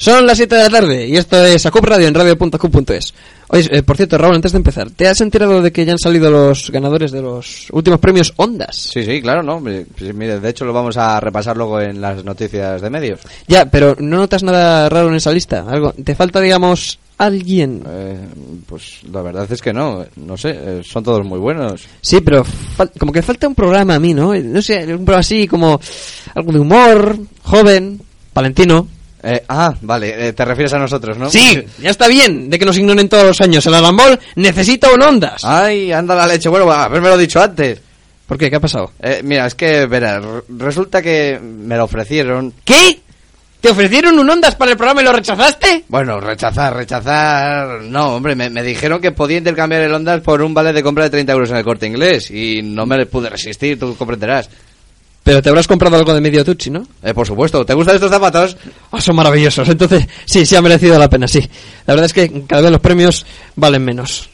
Son las 7 de la tarde y esto es Acup Radio en radio.acup.es. Oye, eh, por cierto, Raúl, antes de empezar, ¿te has enterado de que ya han salido los ganadores de los últimos premios Ondas? Sí, sí, claro, ¿no? Mire, pues mire, de hecho lo vamos a repasar luego en las noticias de medios. Ya, pero ¿no notas nada raro en esa lista? ¿Algo? ¿Te falta, digamos, alguien? Eh, pues la verdad es que no, no sé, eh, son todos muy buenos. Sí, pero como que falta un programa a mí, ¿no? No sé, un programa así como algo de humor, joven, palentino. Eh, ah, vale, eh, te refieres a nosotros, ¿no? Sí, ya está bien de que nos ignoren todos los años. El Alambol necesita un Ondas. Ay, anda la leche, bueno, haberme lo dicho antes. ¿Por qué? ¿Qué ha pasado? Eh, mira, es que, verás, resulta que me lo ofrecieron. ¿Qué? ¿Te ofrecieron un Ondas para el programa y lo rechazaste? Bueno, rechazar, rechazar... No, hombre, me, me dijeron que podía intercambiar el Ondas por un vale de compra de 30 euros en el corte inglés y no me pude resistir, tú comprenderás. Pero te habrás comprado algo de medio tuchi, ¿no? Eh, por supuesto, ¿te gustan estos zapatos? Ah, son maravillosos. Entonces, sí, sí ha merecido la pena, sí. La verdad es que cada vez los premios valen menos.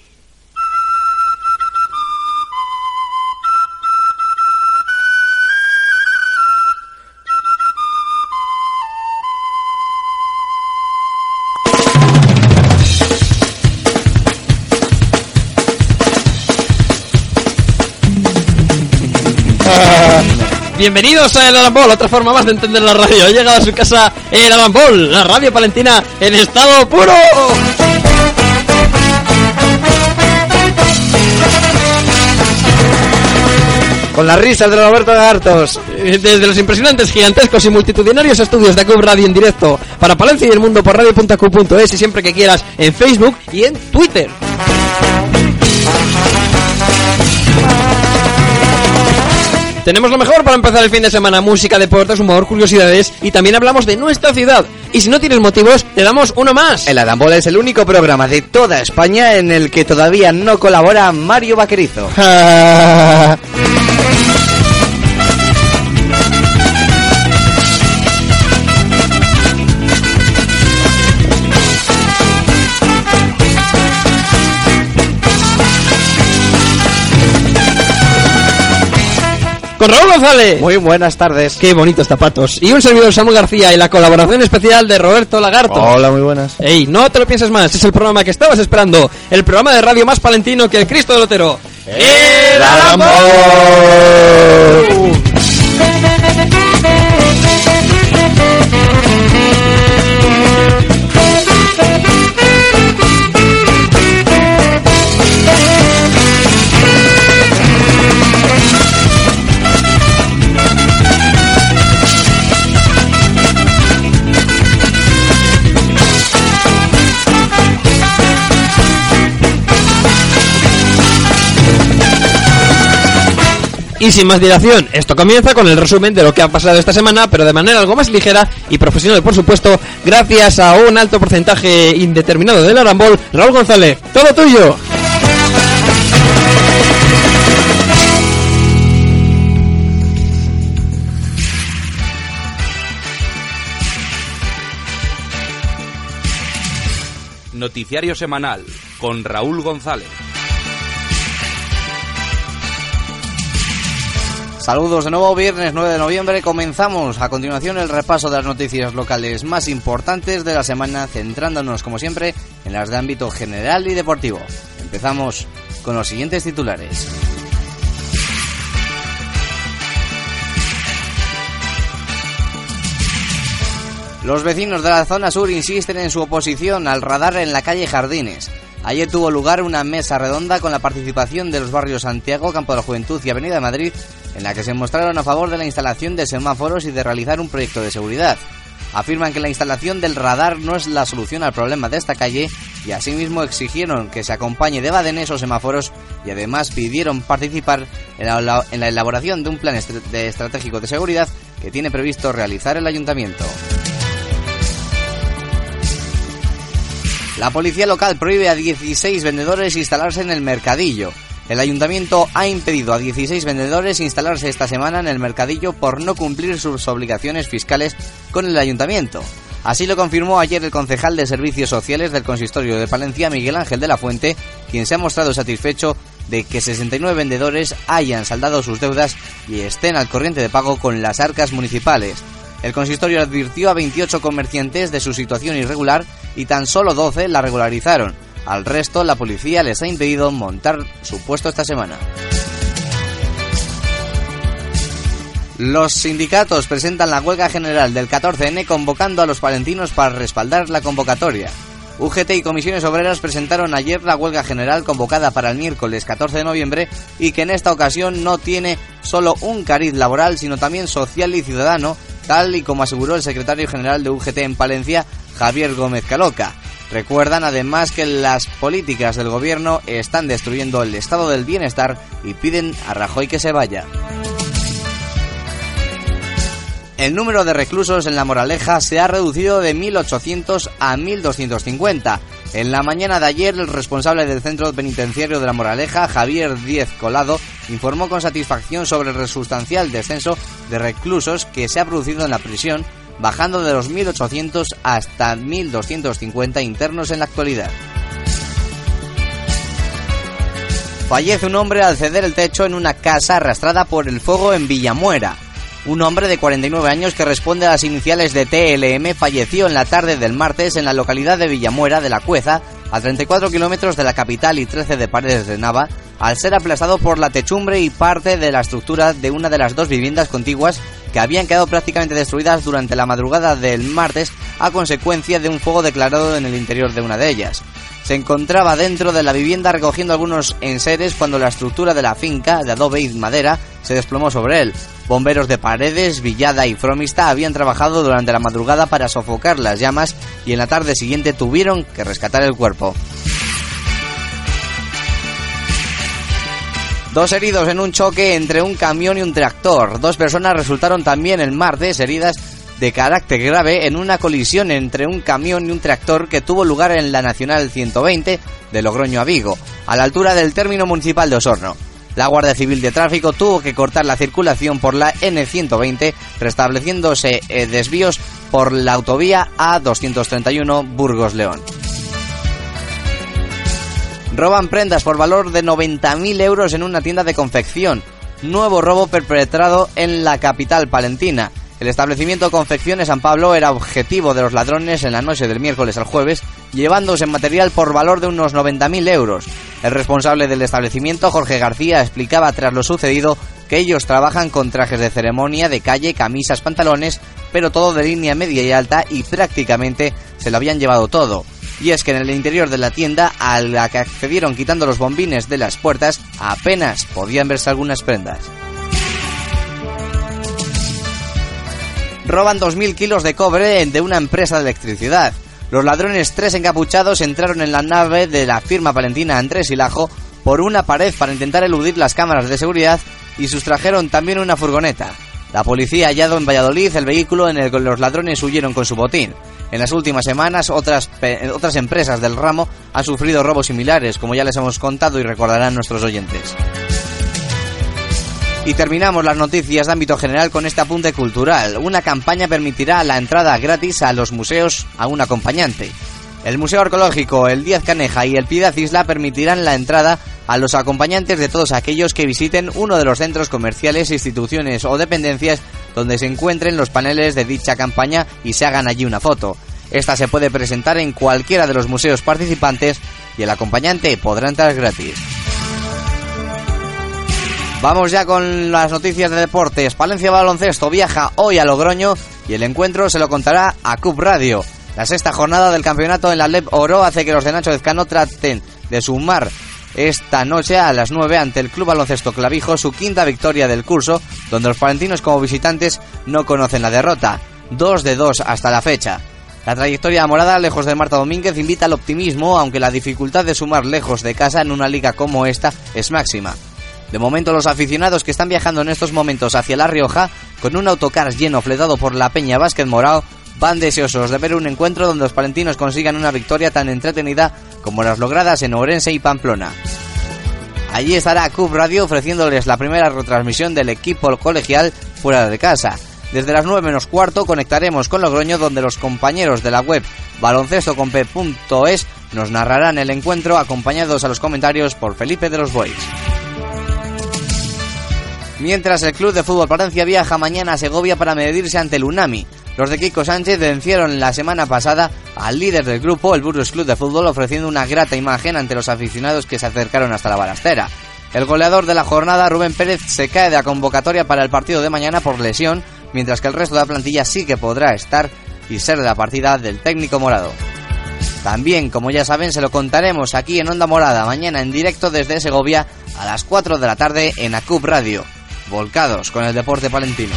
Bienvenidos a El Alambol, otra forma más de entender la radio. Ha a su casa El Alambol, la radio palentina en estado puro. Con las risas de Roberto Gartos. Eh, Desde los impresionantes, gigantescos y multitudinarios estudios de Acub Radio en directo para Palencia y el mundo por radio.acu.es y siempre que quieras en Facebook y en Twitter. Tenemos lo mejor para empezar el fin de semana, música, deportes, humor, curiosidades y también hablamos de nuestra ciudad. Y si no tienes motivos, te damos uno más. El Adambola es el único programa de toda España en el que todavía no colabora Mario Vaquerizo. Con Raúl González. Muy buenas tardes. Qué bonitos zapatos. Y un servidor Samuel García y la colaboración especial de Roberto Lagarto. Hola, muy buenas. Ey, no te lo pienses más, es el programa que estabas esperando. El programa de radio más palentino que el Cristo del Otero. ¡El Alambol! Y sin más dilación, esto comienza con el resumen de lo que ha pasado esta semana, pero de manera algo más ligera y profesional, por supuesto, gracias a un alto porcentaje indeterminado del Arambol, Raúl González. ¡Todo tuyo! Noticiario semanal con Raúl González. Saludos de nuevo, viernes 9 de noviembre. Comenzamos a continuación el repaso de las noticias locales más importantes de la semana, centrándonos, como siempre, en las de ámbito general y deportivo. Empezamos con los siguientes titulares. Los vecinos de la zona sur insisten en su oposición al radar en la calle Jardines. Ayer tuvo lugar una mesa redonda con la participación de los barrios Santiago, Campo de la Juventud y Avenida de Madrid, en la que se mostraron a favor de la instalación de semáforos y de realizar un proyecto de seguridad. Afirman que la instalación del radar no es la solución al problema de esta calle y asimismo exigieron que se acompañe de badenes o semáforos y además pidieron participar en la, elaboración de un plan estratégico de seguridad que tiene previsto realizar el ayuntamiento. La policía local prohíbe a 16 vendedores instalarse en el mercadillo. El ayuntamiento ha impedido a 16 vendedores instalarse esta semana en el mercadillo por no cumplir sus obligaciones fiscales con el ayuntamiento. Así lo confirmó ayer el concejal de Servicios Sociales del Consistorio de Palencia, Miguel Ángel de la Fuente, quien se ha mostrado satisfecho de que 69 vendedores hayan saldado sus deudas y estén al corriente de pago con las arcas municipales. El consistorio advirtió a 28 comerciantes de su situación irregular y tan solo 12 la regularizaron. Al resto, la policía les ha impedido montar su puesto esta semana. Los sindicatos presentan la huelga general del 14N convocando a los palentinos para respaldar la convocatoria. UGT y comisiones obreras presentaron ayer la huelga general convocada para el miércoles 14 de noviembre y que en esta ocasión no tiene solo un cariz laboral sino también social y ciudadano, tal y como aseguró el secretario general de UGT en Palencia, Javier Gómez Caloca. Recuerdan además que las políticas del gobierno están destruyendo el estado del bienestar y piden a Rajoy que se vaya. El número de reclusos en La Moraleja se ha reducido de 1.800 a 1.250. En la mañana de ayer, el responsable del centro penitenciario de La Moraleja, Javier Díez Colado, informó con satisfacción sobre el sustancial descenso de reclusos que se ha producido en la prisión, bajando de los 1.800 hasta 1.250 internos en la actualidad. Fallece un hombre al ceder el techo en una casa arrastrada por el fuego en Villamuera. Un hombre de 49 años que responde a las iniciales de TLM falleció en la tarde del martes en la localidad de Villamuera de la Cueza, a 34 kilómetros de la capital y 13 de Paredes de Nava, al ser aplastado por la techumbre y parte de la estructura de una de las dos viviendas contiguas que habían quedado prácticamente destruidas durante la madrugada del martes a consecuencia de un fuego declarado en el interior de una de ellas. Se encontraba dentro de la vivienda recogiendo algunos enseres cuando la estructura de la finca de adobe y madera se desplomó sobre él. Bomberos de Paredes, Villada y Fromista habían trabajado durante la madrugada para sofocar las llamas y en la tarde siguiente tuvieron que rescatar el cuerpo. Dos heridos en un choque entre un camión y un tractor. Dos personas resultaron también el martes heridas de carácter grave en una colisión entre un camión y un tractor que tuvo lugar en la Nacional 120 de Logroño a Vigo, a la altura del término municipal de Osorno. La Guardia Civil de Tráfico tuvo que cortar la circulación por la N120, restableciéndose eh, desvíos por la autovía A231 Burgos-León. Roban prendas por valor de 90.000 euros en una tienda de confección. Nuevo robo perpetrado en la capital palentina. El establecimiento Confecciones San Pablo era objetivo de los ladrones en la noche del miércoles al jueves, llevándose material por valor de unos 90.000 euros. El responsable del establecimiento, Jorge García, explicaba tras lo sucedido que ellos trabajan con trajes de ceremonia, de calle, camisas, pantalones, pero todo de línea media y alta y prácticamente se lo habían llevado todo. Y es que en el interior de la tienda, a la que accedieron quitando los bombines de las puertas, apenas podían verse algunas prendas. Roban 2.000 kilos de cobre de una empresa de electricidad. Los ladrones tres encapuchados entraron en la nave de la firma palentina Andrés Hilajo por una pared para intentar eludir las cámaras de seguridad y sustrajeron también una furgoneta. La policía ha hallado en Valladolid el vehículo en el que los ladrones huyeron con su botín. En las últimas semanas, otras, otras empresas del ramo han sufrido robos similares, como ya les hemos contado y recordarán nuestros oyentes. Y terminamos las noticias de ámbito general con este apunte cultural. Una campaña permitirá la entrada gratis a los museos a un acompañante. El Museo Arqueológico, el Díaz Caneja y el Piedad Isla permitirán la entrada a los acompañantes de todos aquellos que visiten uno de los centros comerciales, instituciones o dependencias donde se encuentren los paneles de dicha campaña y se hagan allí una foto. Esta se puede presentar en cualquiera de los museos participantes y el acompañante podrá entrar gratis. Vamos ya con las noticias de deportes. Palencia Baloncesto viaja hoy a Logroño y el encuentro se lo contará a Cup Radio. La sexta jornada del campeonato en la LEP Oro hace que los de Nacho Dezcano traten de sumar esta noche a las 9 ante el Club Baloncesto Clavijo su quinta victoria del curso, donde los palentinos como visitantes no conocen la derrota. 2 de 2 hasta la fecha. La trayectoria morada, lejos de Marta Domínguez, invita al optimismo, aunque la dificultad de sumar lejos de casa en una liga como esta es máxima. De momento los aficionados que están viajando en estos momentos hacia La Rioja con un autocar lleno fletado por la Peña Vázquez Morao van deseosos de ver un encuentro donde los palentinos consigan una victoria tan entretenida como las logradas en Orense y Pamplona. Allí estará Cub Radio ofreciéndoles la primera retransmisión del equipo colegial fuera de casa. Desde las 9 menos cuarto conectaremos con Logroño donde los compañeros de la web baloncestocompe.es nos narrarán el encuentro acompañados a los comentarios por Felipe de los Boys. Mientras el Club de Fútbol Palencia viaja mañana a Segovia para medirse ante el Unami. Los de Kiko Sánchez vencieron la semana pasada al líder del grupo, el Burgos Club de Fútbol, ofreciendo una grata imagen ante los aficionados que se acercaron hasta la balastera. El goleador de la jornada, Rubén Pérez, se cae de la convocatoria para el partido de mañana por lesión, mientras que el resto de la plantilla sí que podrá estar y ser de la partida del técnico morado. También, como ya saben, se lo contaremos aquí en Onda Morada mañana en directo desde Segovia a las 4 de la tarde en ACUP Radio, volcados con el deporte palentino.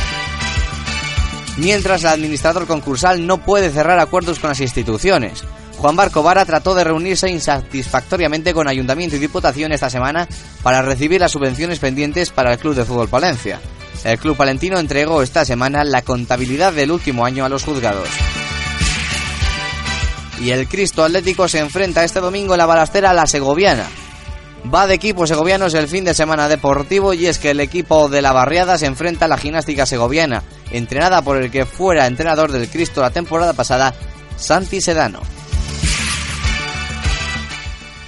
Mientras el administrador concursal no puede cerrar acuerdos con las instituciones. Juan Barco Vara trató de reunirse insatisfactoriamente con Ayuntamiento y Diputación esta semana para recibir las subvenciones pendientes para el Club de Fútbol Palencia. El Club Palentino entregó esta semana la contabilidad del último año a los juzgados. Y el Cristo Atlético se enfrenta este domingo en la balastera a la Segoviana. Va de equipos segovianos el fin de semana deportivo y es que el equipo de la barriada se enfrenta a la gimnástica segoviana, entrenada por el que fuera entrenador del Cristo la temporada pasada, Santi Sedano.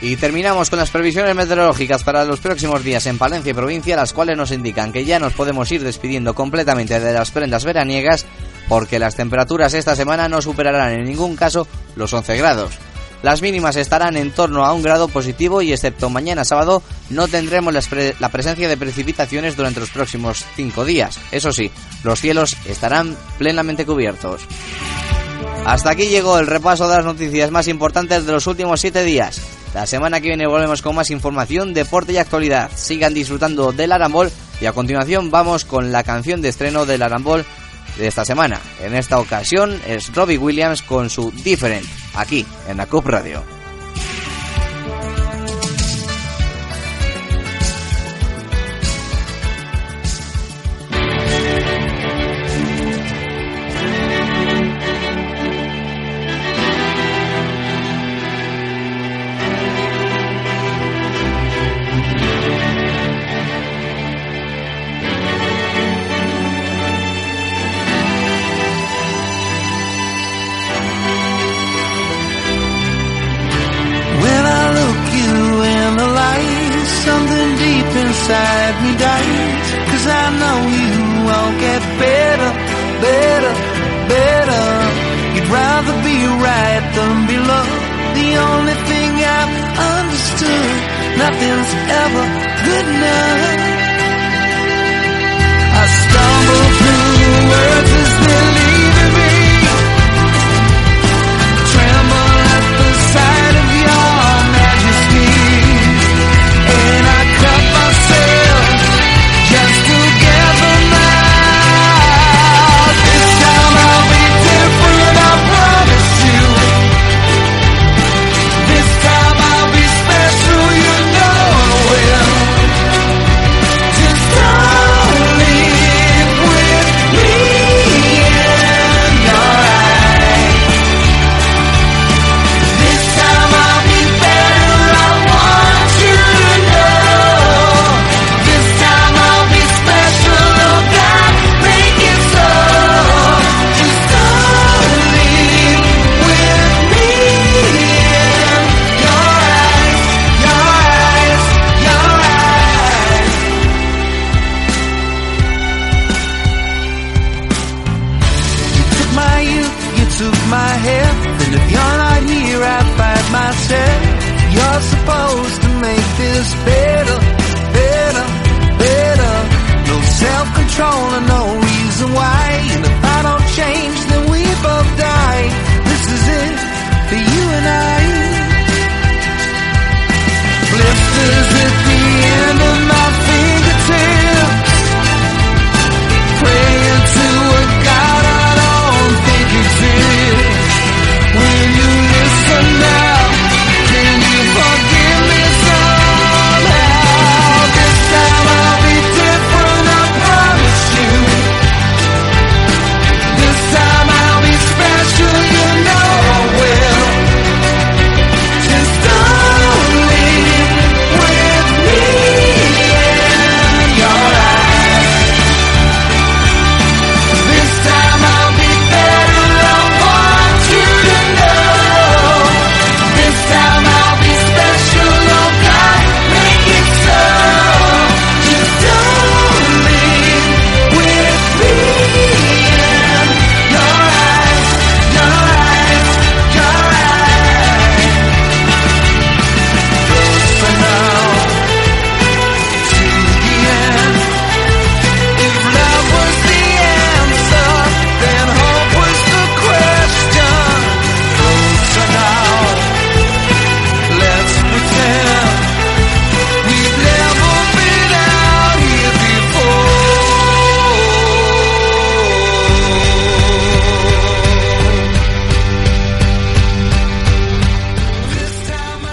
Y terminamos con las previsiones meteorológicas para los próximos días en Palencia y provincia, las cuales nos indican que ya nos podemos ir despidiendo completamente de las prendas veraniegas porque las temperaturas esta semana no superarán en ningún caso los 11 grados. Las mínimas estarán en torno a un grado positivo y excepto mañana sábado no tendremos la, presencia de precipitaciones durante los próximos 5 días. Eso sí, los cielos estarán plenamente cubiertos. Hasta aquí llegó el repaso de las noticias más importantes de los últimos 7 días. La semana que viene volvemos con más información, deporte y actualidad. Sigan disfrutando del Arambol y a continuación vamos con la canción de estreno del Arambol de esta semana. En esta ocasión es Robbie Williams con su Different, aquí en la CUP Radio. better, better, better. You'd rather be right than be loved. The only thing I've understood, nothing's ever good enough.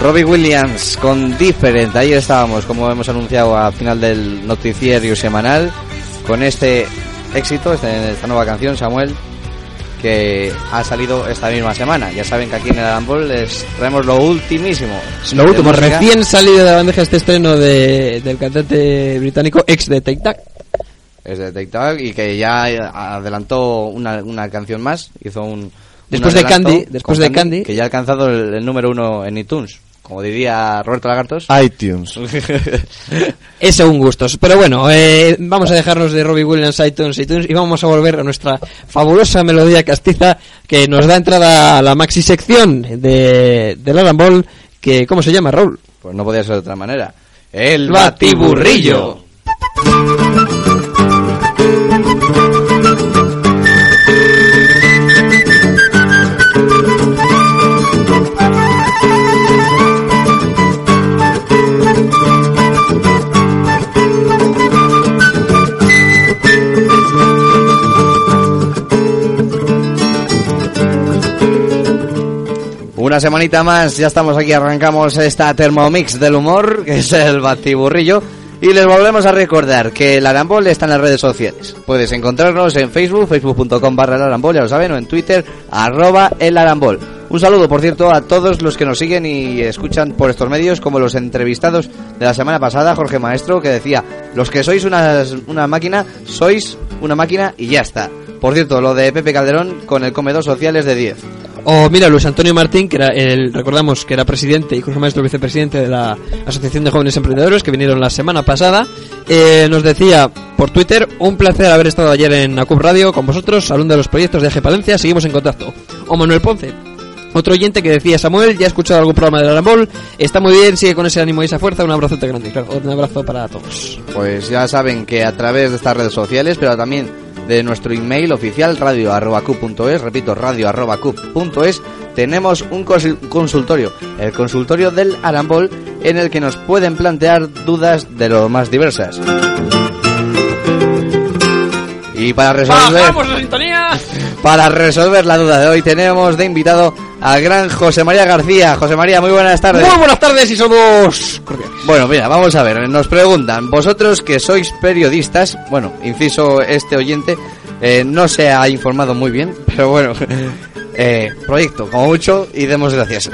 Robbie Williams con Different. Ahí estábamos, como hemos anunciado al final del noticiero semanal, con este éxito, este- esta nueva canción, Samuel, que ha salido esta misma semana. Ya saben que aquí en el Arambol les traemos lo ultimísimo. Lo último, recién salido de la bandeja este estreno de, del cantante británico ex de Take Tac. Es de TikTok y que ya adelantó una, una canción más. Hizo un. Después de Candy, después de Candy. Que ya ha alcanzado el, el número uno en iTunes. Como diría Roberto Lagartos. iTunes. Es según gustos. Pero bueno, eh, vamos a dejarnos de Robbie Williams, iTunes, iTunes y vamos a volver a nuestra fabulosa melodía castiza que nos da entrada a la maxi sección de, del Alan Ball, que, ¿cómo se llama, Raúl? Pues no podía ser de otra manera. El Batiburrillo. Una semanita más, ya estamos aquí, arrancamos esta Thermomix del humor, que es el batiburrillo. Y les volvemos a recordar que el Arambol está en las redes sociales. Puedes encontrarnos en Facebook, facebook.com barra el Arambol, ya lo saben, o en Twitter, arroba el Arambol. Un saludo, por cierto, a todos los que nos siguen y escuchan por estos medios, como los entrevistados de la semana pasada, Jorge Maestro, que decía, los que sois unas- una máquina, sois una máquina y ya está. Por cierto, lo de Pepe Calderón con el comedor social es de 10. O mira, Luis Antonio Martín, que era el, recordamos que era presidente y Jorge Maestro vicepresidente de la Asociación de Jóvenes Emprendedores, que vinieron la semana pasada, eh, nos decía por Twitter, un placer haber estado ayer en ACUP Radio con vosotros, hablando de los proyectos de Eje Palencia, seguimos en contacto. O Manuel Ponce, otro oyente que decía, Samuel, ya he escuchado algún programa de Arambol, está muy bien, sigue con ese ánimo y esa fuerza, un abrazote grande, un abrazo para todos. Pues ya saben que a través de estas redes sociales, pero también de nuestro email oficial radio@cup.es, repito radio@cup.es, tenemos un consul- consultorio, el consultorio del Arambol, en el que nos pueden plantear dudas de lo más diversas. Y para resolver, la sintonía! para resolver la duda de hoy tenemos de invitado al gran José María García. José María, muy buenas tardes. Muy buenas tardes y somos cordiales. Bueno, mira, vamos a ver. Nos preguntan, vosotros que sois periodistas, bueno, inciso este oyente, eh, no se ha informado muy bien, pero bueno, eh, proyecto, como mucho, y demos gracias.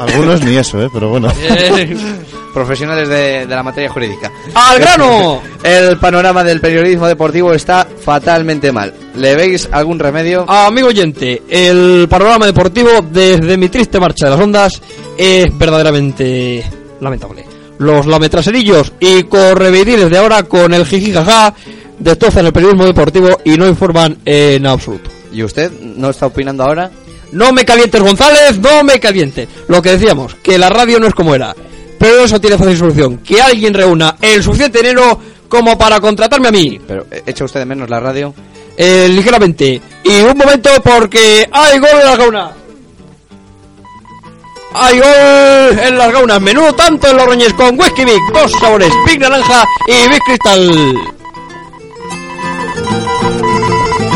Algunos ni eso, ¿eh? Pero bueno. Profesionales de, de la materia jurídica. ¡Al grano! El panorama del periodismo deportivo está fatalmente mal. ¿Le veis algún remedio? Amigo oyente, el panorama deportivo desde mi triste marcha de las ondas es verdaderamente lamentable. Los lametraserillos y correveidiles de ahora con el jijijaja destrozan el periodismo deportivo y no informan en absoluto. ¿Y usted no está opinando ahora? No me calientes González, no me calientes. Lo que decíamos, que la radio no es como era. Pero eso tiene fácil solución. Que alguien reúna el suficiente dinero como para contratarme a mí. Pero eh, echa usted de menos la radio. Eh, ligeramente. Y un momento porque hay gol en las gaunas. Hay gol en las gaunas. Menudo tanto en los roñes con Whisky Big. Dos sabores, Big Naranja y Big Crystal.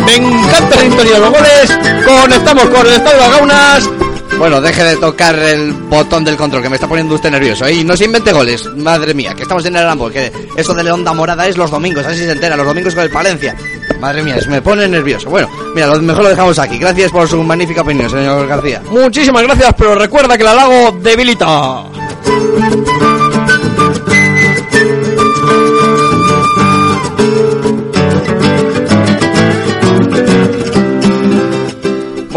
Me encanta la sintonía de los goles. Conectamos con el estado de las gaunas. Bueno, deje de tocar el botón del control, que me está poniendo usted nervioso. ¿eh? Y no se invente goles, madre mía, que estamos en el Arambol, que eso de la onda morada es los domingos, así se entera, los domingos con el Palencia. Madre mía, se me pone nervioso. Bueno, mira, lo mejor lo dejamos aquí. Gracias por su magnífica opinión, señor García. Muchísimas gracias, pero recuerda que la lago debilita.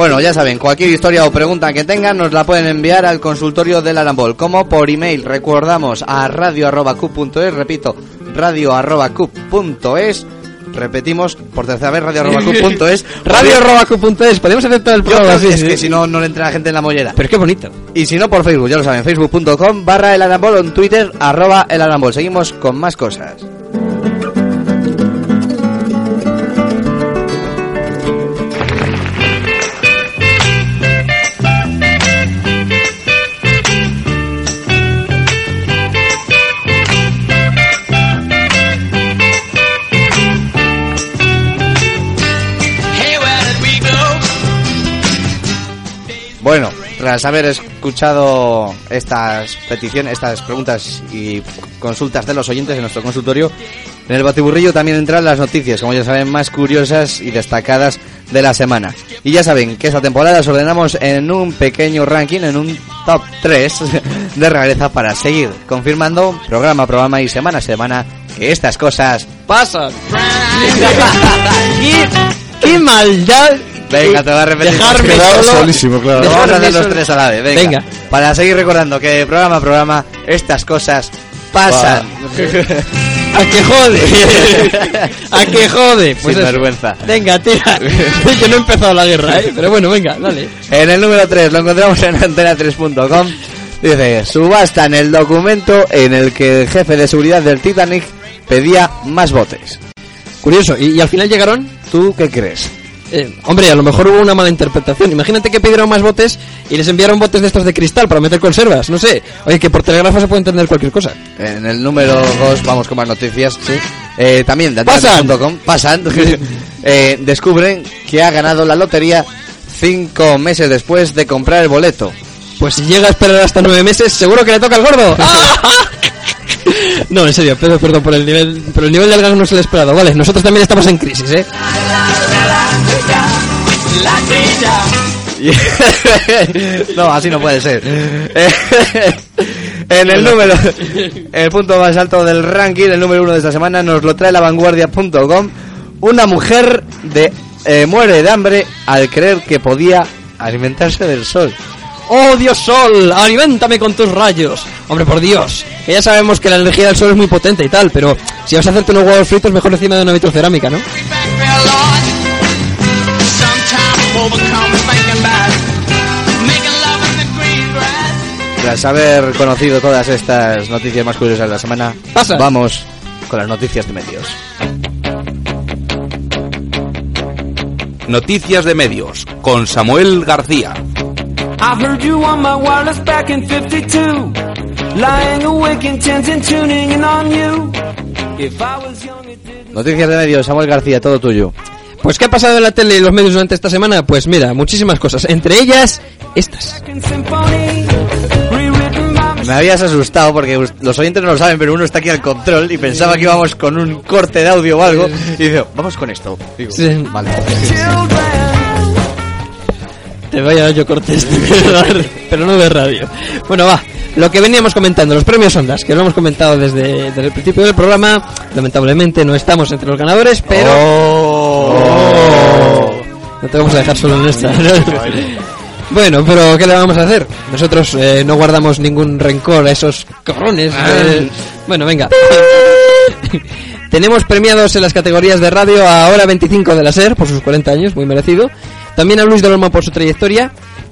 Bueno, ya saben, cualquier historia o pregunta que tengan nos la pueden enviar al consultorio del Arambol, como por email, recordamos a radio.cup.es, repito, radio.cup.es, repetimos por tercera vez, radio.cup.es, Radio.cu.es. Podemos todo el programa así. es sí. que si no, no le entra la gente en la mollera. Pero qué bonito. Y si no, por Facebook, ya lo saben, facebook.com barra el Arambol o en Twitter arroba el Arambol. Seguimos con más cosas. Bueno, tras haber escuchado estas peticiones, estas preguntas y consultas de los oyentes en nuestro consultorio, en el batiburrillo también entran las noticias, como ya saben, más curiosas y destacadas de la semana. Y ya saben que esta temporada las ordenamos en un pequeño ranking, en un top 3 de rareza para seguir confirmando programa a programa y semana a semana que estas cosas Pasan. ¿Qué, maldad. Venga, te voy a repetir. Dejarme solo. solísimo, claro. Vamos a hacer los tres a la vez, venga. Venga. Para seguir recordando que programa a programa estas cosas pasan. A que jode. A que jode. Pues Sin eso. vergüenza. Venga, tira. que no he empezado la guerra, ¿eh? Pero bueno, venga, dale. En el número 3 lo encontramos en antena3.com. Dice, subastan el documento en el que el jefe de seguridad del Titanic pedía más botes. Curioso. ¿Y, y al final llegaron? ¿Tú qué crees? Eh, hombre, a lo mejor hubo una mala interpretación. Imagínate que pidieron más botes y les enviaron botes de estos de cristal para meter conservas. No sé. Oye, que por telégrafo se puede entender cualquier cosa. En el número 2 vamos con más noticias. Eh, también de Pasan. antena3.com pasan. eh, descubren que ha ganado la lotería cinco meses después de comprar el boleto. Pues si llega a esperar hasta nueve meses, seguro que le toca al gordo. No, en serio, pero perdón por el nivel, pero el nivel del gag no es el esperado. Vale, nosotros también estamos en crisis, ¿eh? no, así no puede ser. en el número, el punto más alto del ranking, el número uno de esta semana, nos lo trae la vanguardia.com. Una mujer de, eh, muere de hambre al creer que podía alimentarse del sol. ¡Oh, Dios Sol! ¡Aliméntame con tus rayos! Hombre, por Dios, que ya sabemos que la energía del sol es muy potente y tal, pero si vas a hacerte unos huevos fritos, mejor encima de una vitrocerámica, ¿no? Tras haber conocido todas estas noticias más curiosas de la semana, Pasa. vamos con las noticias de medios. Noticias de medios con Samuel García. I heard you on my wireless back in 52. Lying awake intense and tuning in on you. If I was young, it didn't Noticias de medios, Samuel García, todo tuyo. Pues, ¿qué ha pasado en la tele y los medios durante esta semana? Pues mira, muchísimas cosas. Entre ellas, estas. Me habías asustado porque los oyentes no lo saben, pero uno está aquí al control y pensaba que íbamos con un corte de audio o algo. Y digo, vamos con esto. Digo, Sí. Vale. Te voy a dar yo cortes, pero no de radio. Bueno, va. Lo que veníamos comentando, los premios Ondas, que lo hemos comentado desde, desde el principio del programa. Lamentablemente no estamos entre los ganadores, pero... Oh. No te vamos a dejar solo en esta. bueno, pero ¿qué le vamos a hacer? Nosotros eh, no guardamos ningún rencor a esos cabrones. eh. Bueno, venga. Tenemos premiados en las categorías de radio a Hora 25 de la SER por sus 40 años, muy merecido. También a Luis de Olmo por su trayectoria,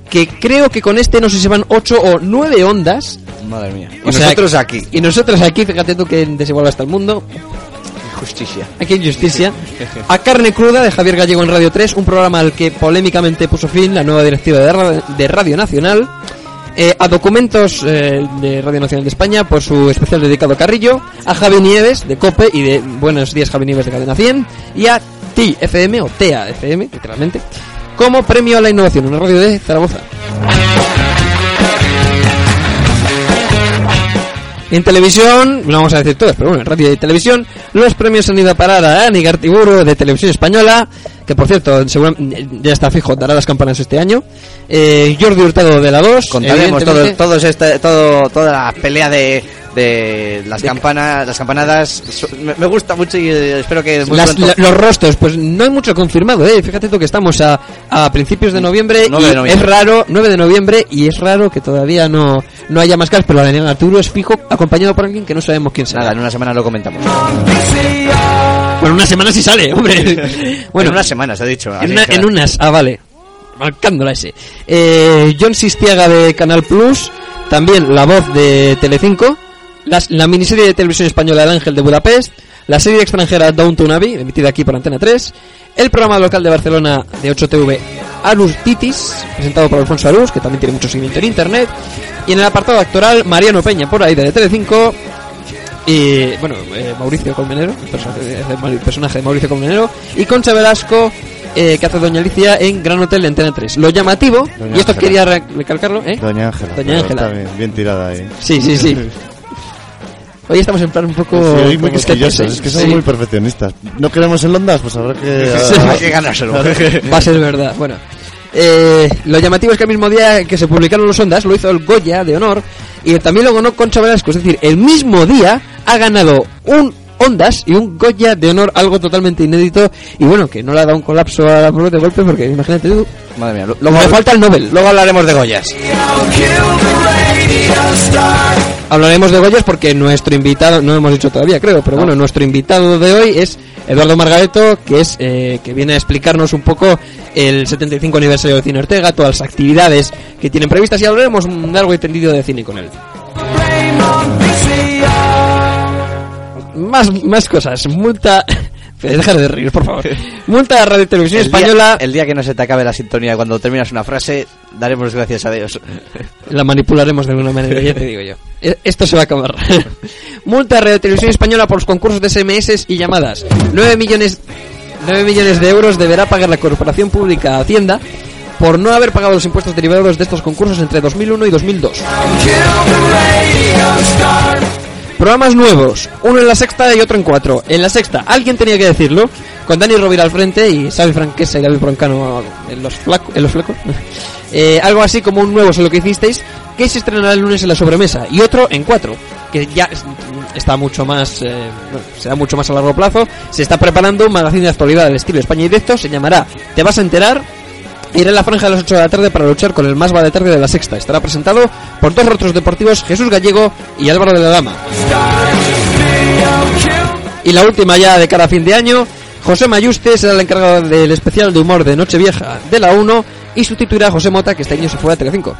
que creo que con este no sé si van 8 o 9 ondas. Madre mía. Y O sea, nosotros aquí. Y nosotros aquí, fíjate tú que desigual está el mundo. Justicia. Aquí en Justicia. A Carne Cruda de Javier Gallego en Radio 3, un programa al que polémicamente puso fin la nueva directiva de Radio, de Radio Nacional. Eh, a Documentos eh, de Radio Nacional de España por su especial dedicado a Carrillo. A Javi Nieves de COPE y de Buenos Días Javi Nieves de Cadena 100. Y a TFM o TAFM, literalmente, como premio a la innovación, una radio de Zaragoza. En televisión, no vamos a decir todas, pero bueno, en radio y televisión, los premios han ido a parar a Ani Gartiburu de Televisión Española, que por cierto, ya está fijo, dará las campanas este año. Eh, Jordi Hurtado de la 2. Contaremos todo, todos este, todo, toda la pelea de, de las campanas, las campanadas. Me, gusta mucho y eh, espero que Las- la- los rostros, pues no hay mucho confirmado, ¿eh? Fíjate tú que estamos a, a principios de noviembre 9 y de noviembre. es raro, 9 de noviembre, y es raro que todavía no, no haya más casos, pero la de Arturo es fijo, acompañado por alguien que no sabemos quién será. Nada, en una semana lo comentamos. Bueno, una semana sí sale, hombre. Bueno, en una semana se ha dicho. una- en unas, ah, vale. Marcándola ese. Eh, John Sistiaga de Canal Plus, también la voz de Telecinco, las- la miniserie de televisión española El Ángel de Budapest, la serie extranjera Downton Abbey, emitida aquí por Antena 3, el programa local de Barcelona de 8TV Arus Titis, presentado por Alfonso Arus, que también tiene mucho seguimiento en internet, y en el apartado actoral Mariano Peña por ahí de Telecinco, y bueno, eh, Mauricio Colmenero, el personaje, el personaje de Mauricio Colmenero, y Concha Velasco eh, que hace Doña Alicia en Gran Hotel de Antena 3. Lo llamativo, Doña y esto Ángela. quería re- recalcarlo, ¿eh? Doña Ángela. Doña Ángela. Está bien, bien tirada ahí. Sí, sí, sí. Hoy estamos en plan un poco... Sí, hoy muy quisquillosos, es que somos Sí. muy perfeccionistas. ¿No queremos en Ondas? Pues habrá que... Sí. Hay que ganárselo. Va a ser verdad. Bueno, eh, lo llamativo es que el mismo día que se publicaron los Ondas lo hizo el Goya de honor y también lo ganó Concha Velasco. Es decir, el mismo día ha ganado un Ondas y un Goya de honor, algo totalmente inédito. Y bueno, que no le ha dado un colapso a la de golpe porque imagínate tú. Madre mía, lo- Luego me falta el Nobel. Luego hablaremos de Goyas. Hablaremos de Goyas porque nuestro invitado, no hemos dicho todavía, creo, pero bueno, nuestro invitado de hoy es Eduardo Margareto, que es eh, que viene a explicarnos un poco el 75 aniversario de Cine Ortega, todas las actividades que tienen previstas y hablaremos un largo y tendido de cine con él. Más, más cosas. Multa. Dejar de reír, por favor. Multa a Radio Televisión El día- Española. el día que no se te acabe la sintonía cuando terminas una frase, daremos gracias a Dios. La manipularemos de alguna manera, ya te digo yo. E- Esto se va a acabar. Multa a Radio Televisión Española por los concursos de SMS y llamadas. 9 millones, 9 millones de euros deberá pagar la Corporación Pública Hacienda por no haber pagado los impuestos derivados de estos concursos entre 2001 y 2002. Programas nuevos, uno en la sexta y otro en cuatro. En la sexta, alguien tenía que decirlo, con Dani Rovira al frente y Xavi Franquesa y David Broncano en los, flaco- en los. Eh, algo así como un nuevo, sé lo que hicisteis, que se estrenará el lunes en la sobremesa. Y otro en cuatro, que ya es- está mucho más, eh, será mucho más a largo plazo. Se está preparando un magazine de actualidad del estilo España y directo, se llamará Te vas a enterar Irá en la franja de las 8 de la tarde para luchar con el más de tarde de la sexta. Estará presentado por dos rostros deportivos, Jesús Gallego y Álvaro de la Dama. Y la última ya de cara a fin de año, José Mayuste será el encargado del especial de humor de Nochevieja de la 1 y sustituirá a José Mota que este año se fue a Telecinco.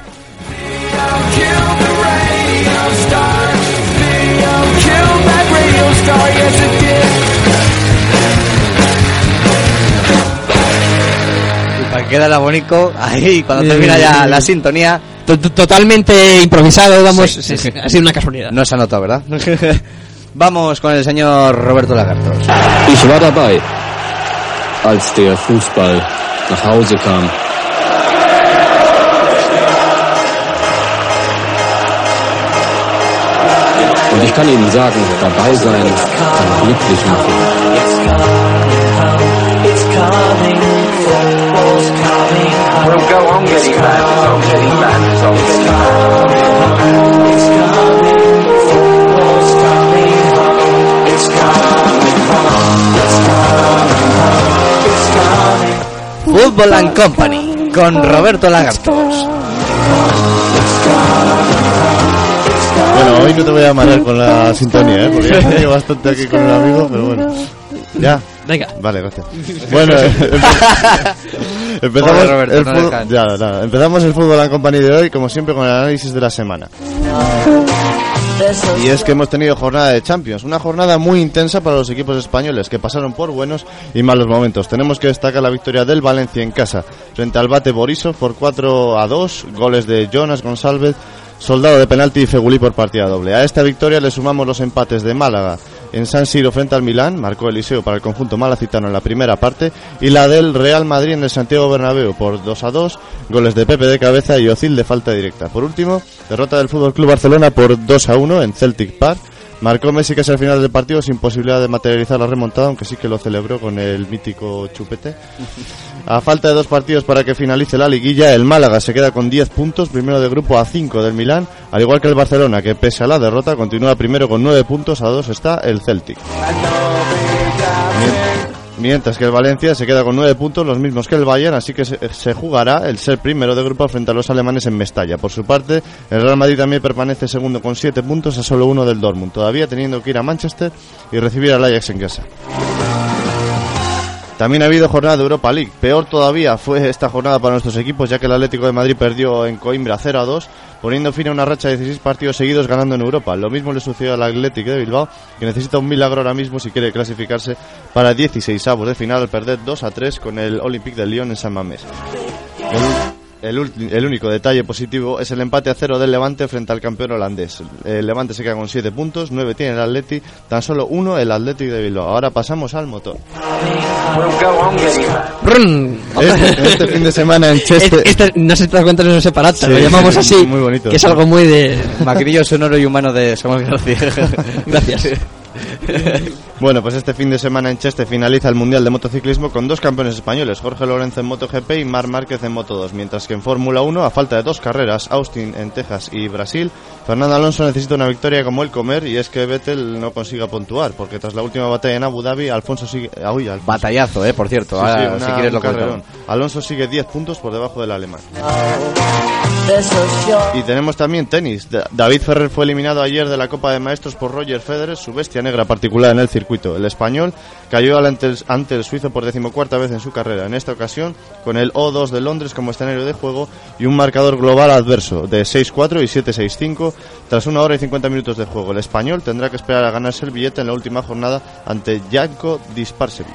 Y para que quede el abonico, ahí cuando Eh, termina ya la sintonía, To- to- Totalmente improvisado, vamos, Sí, sí, sí. sí, ha sido una casualidad. no se ha notado, ¿verdad? Vamos con el señor Roberto Lagartos. Ich war dabei, als der Fußball nach Hause kam. Und ich kann Ihnen sagen, dabei sein kann glücklich machen. Football and Company con Roberto Lagartos. Bueno, hoy no te voy a amarrar con la sintonía, ¿eh? Porque ya he tenido bastante aquí con un amigo, pero bueno. ¿Ya? Venga. Vale, gracias. Bueno, empezamos, Roberto, el no fútbol- dejan. ya, nada, empezamos el fútbol and company de hoy, como siempre, con el análisis de la semana. Y es que hemos tenido jornada de Champions, una jornada muy intensa para los equipos españoles que pasaron por buenos y malos momentos. Tenemos que destacar la victoria del Valencia en casa frente al Bate Borisov por 4 a 2, goles de Jonas González, Soldado de penalti y Fegulí por partida doble. A esta victoria le sumamos los empates de Málaga en San Siro frente al Milán, marcó Eliseo para el conjunto malacitano en la primera parte, y la del Real Madrid en el Santiago Bernabéu por 2 a 2, goles de Pepe de cabeza y Ocil de falta directa. Por último, derrota del Fútbol Club Barcelona por 2 a 1 en Celtic Park. Marcó Messi casi al final del partido sin posibilidad de materializar la remontada, aunque sí que lo celebró con el mítico chupete. A falta de dos partidos para que finalice la liguilla, el Málaga se queda con 10 puntos, primero de grupo a 5 del Milán, al igual que el Barcelona, que pese a la derrota continúa primero con 9 puntos, a 2 está el Celtic. Mientras que el Valencia se queda con 9 puntos, los mismos que el Bayern, así que se, jugará el ser primero de grupo frente a los alemanes en Mestalla. Por su parte, el Real Madrid también permanece segundo con 7 puntos a solo uno del Dortmund, todavía teniendo que ir a Manchester y recibir al Ajax en casa. También ha habido jornada de Europa League. Peor todavía fue esta jornada para nuestros equipos, ya que el Atlético de Madrid perdió en Coimbra 0 a 2, poniendo fin a una racha de 16 partidos seguidos ganando en Europa. Lo mismo le sucedió al Atlético de Bilbao, que necesita un milagro ahora mismo si quiere clasificarse para 16 avos de final al perder 2 a 3 con el Olympique de Lyon en San Mamés. El, ulti- el único detalle positivo es el empate a cero del Levante frente al campeón holandés. El Levante se queda con 7 puntos, 9 tiene el Atleti, tan solo uno el Atlético de Bilbao. Ahora pasamos al motor. Este, este fin de semana en Cheste... Es- este- no se te das cuenta de ese parata, Sí, lo llamamos sí, así. muy bonito. Que es algo muy de. Maquinillo sonoro y humano de Samuel García. Gracias. Bueno, pues este fin de semana en Cheste finaliza el Mundial de Motociclismo con dos campeones españoles, Jorge Lorenzo en MotoGP y Mar Márquez en Moto2, mientras que en Fórmula 1, a falta de dos carreras, Austin en Texas y Brasil, Fernando Alonso necesita una victoria como el comer y es que Vettel no consiga puntuar, porque tras la última batalla en Abu Dhabi, Alfonso sigue... ah, uy, Alfonso. Batallazo, eh, por cierto. Sí, sí, Ahora, una- si quieres lo. Alonso sigue 10 puntos por debajo del alemán. Y tenemos también tenis. Da- David Ferrer fue eliminado ayer de la Copa de Maestros por Roger Federer, su bestia negra particular en el circuito. El español cayó ante el, ante el suizo por decimocuarta vez en su carrera, en esta ocasión con el O2 de Londres como escenario de juego y un marcador global adverso de 6-4 y 7-6-5 tras una hora y 50 minutos de juego. El español tendrá que esperar a ganarse el billete en la última jornada ante Janko Disparsevich.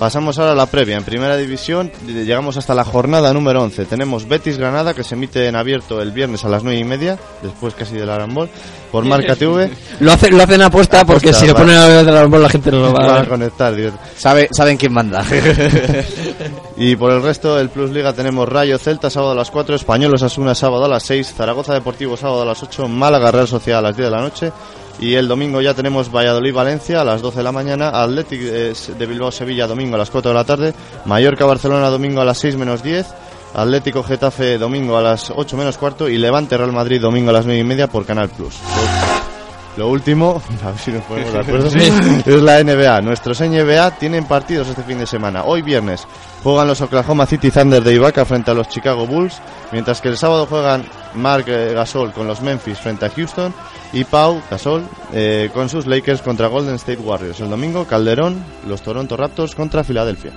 Pasamos ahora a la previa. En primera división llegamos hasta la jornada número 11. Tenemos Betis Granada que se emite en abierto el viernes a las 9 y media, después casi del Arambol, por Marca TV. Lo, hace, lo hacen apuesta porque si lo ponen a la de la gente no lo va a Van a ver. conectar. directo. Sabe, saben quién manda. Y por el resto del Plus Liga tenemos Rayo Celta sábado a las 4, Españolos Asuna sábado a las 6, Zaragoza Deportivo sábado a las 8, Málaga Real Sociedad a las 10 de la noche. Y el domingo ya tenemos Valladolid Valencia a las 12 de la mañana, Atlético eh, de Bilbao Sevilla domingo a las 4 de la tarde, Mallorca Barcelona domingo a las 6 menos 10, Atlético Getafe domingo a las 8 menos cuarto y Levante Real Madrid domingo a las 9 y media por Canal Plus. Lo último, a ver si nos ponemos de acuerdo, es la NBA. Nuestros NBA tienen partidos este fin de semana. Hoy viernes juegan los Oklahoma City Thunder de Ibaka frente a los Chicago Bulls, mientras que el sábado juegan Mark Gasol con los Memphis frente a Houston y Pau Gasol eh, con sus Lakers contra Golden State Warriors. El domingo Calderón, los Toronto Raptors contra Filadelfia.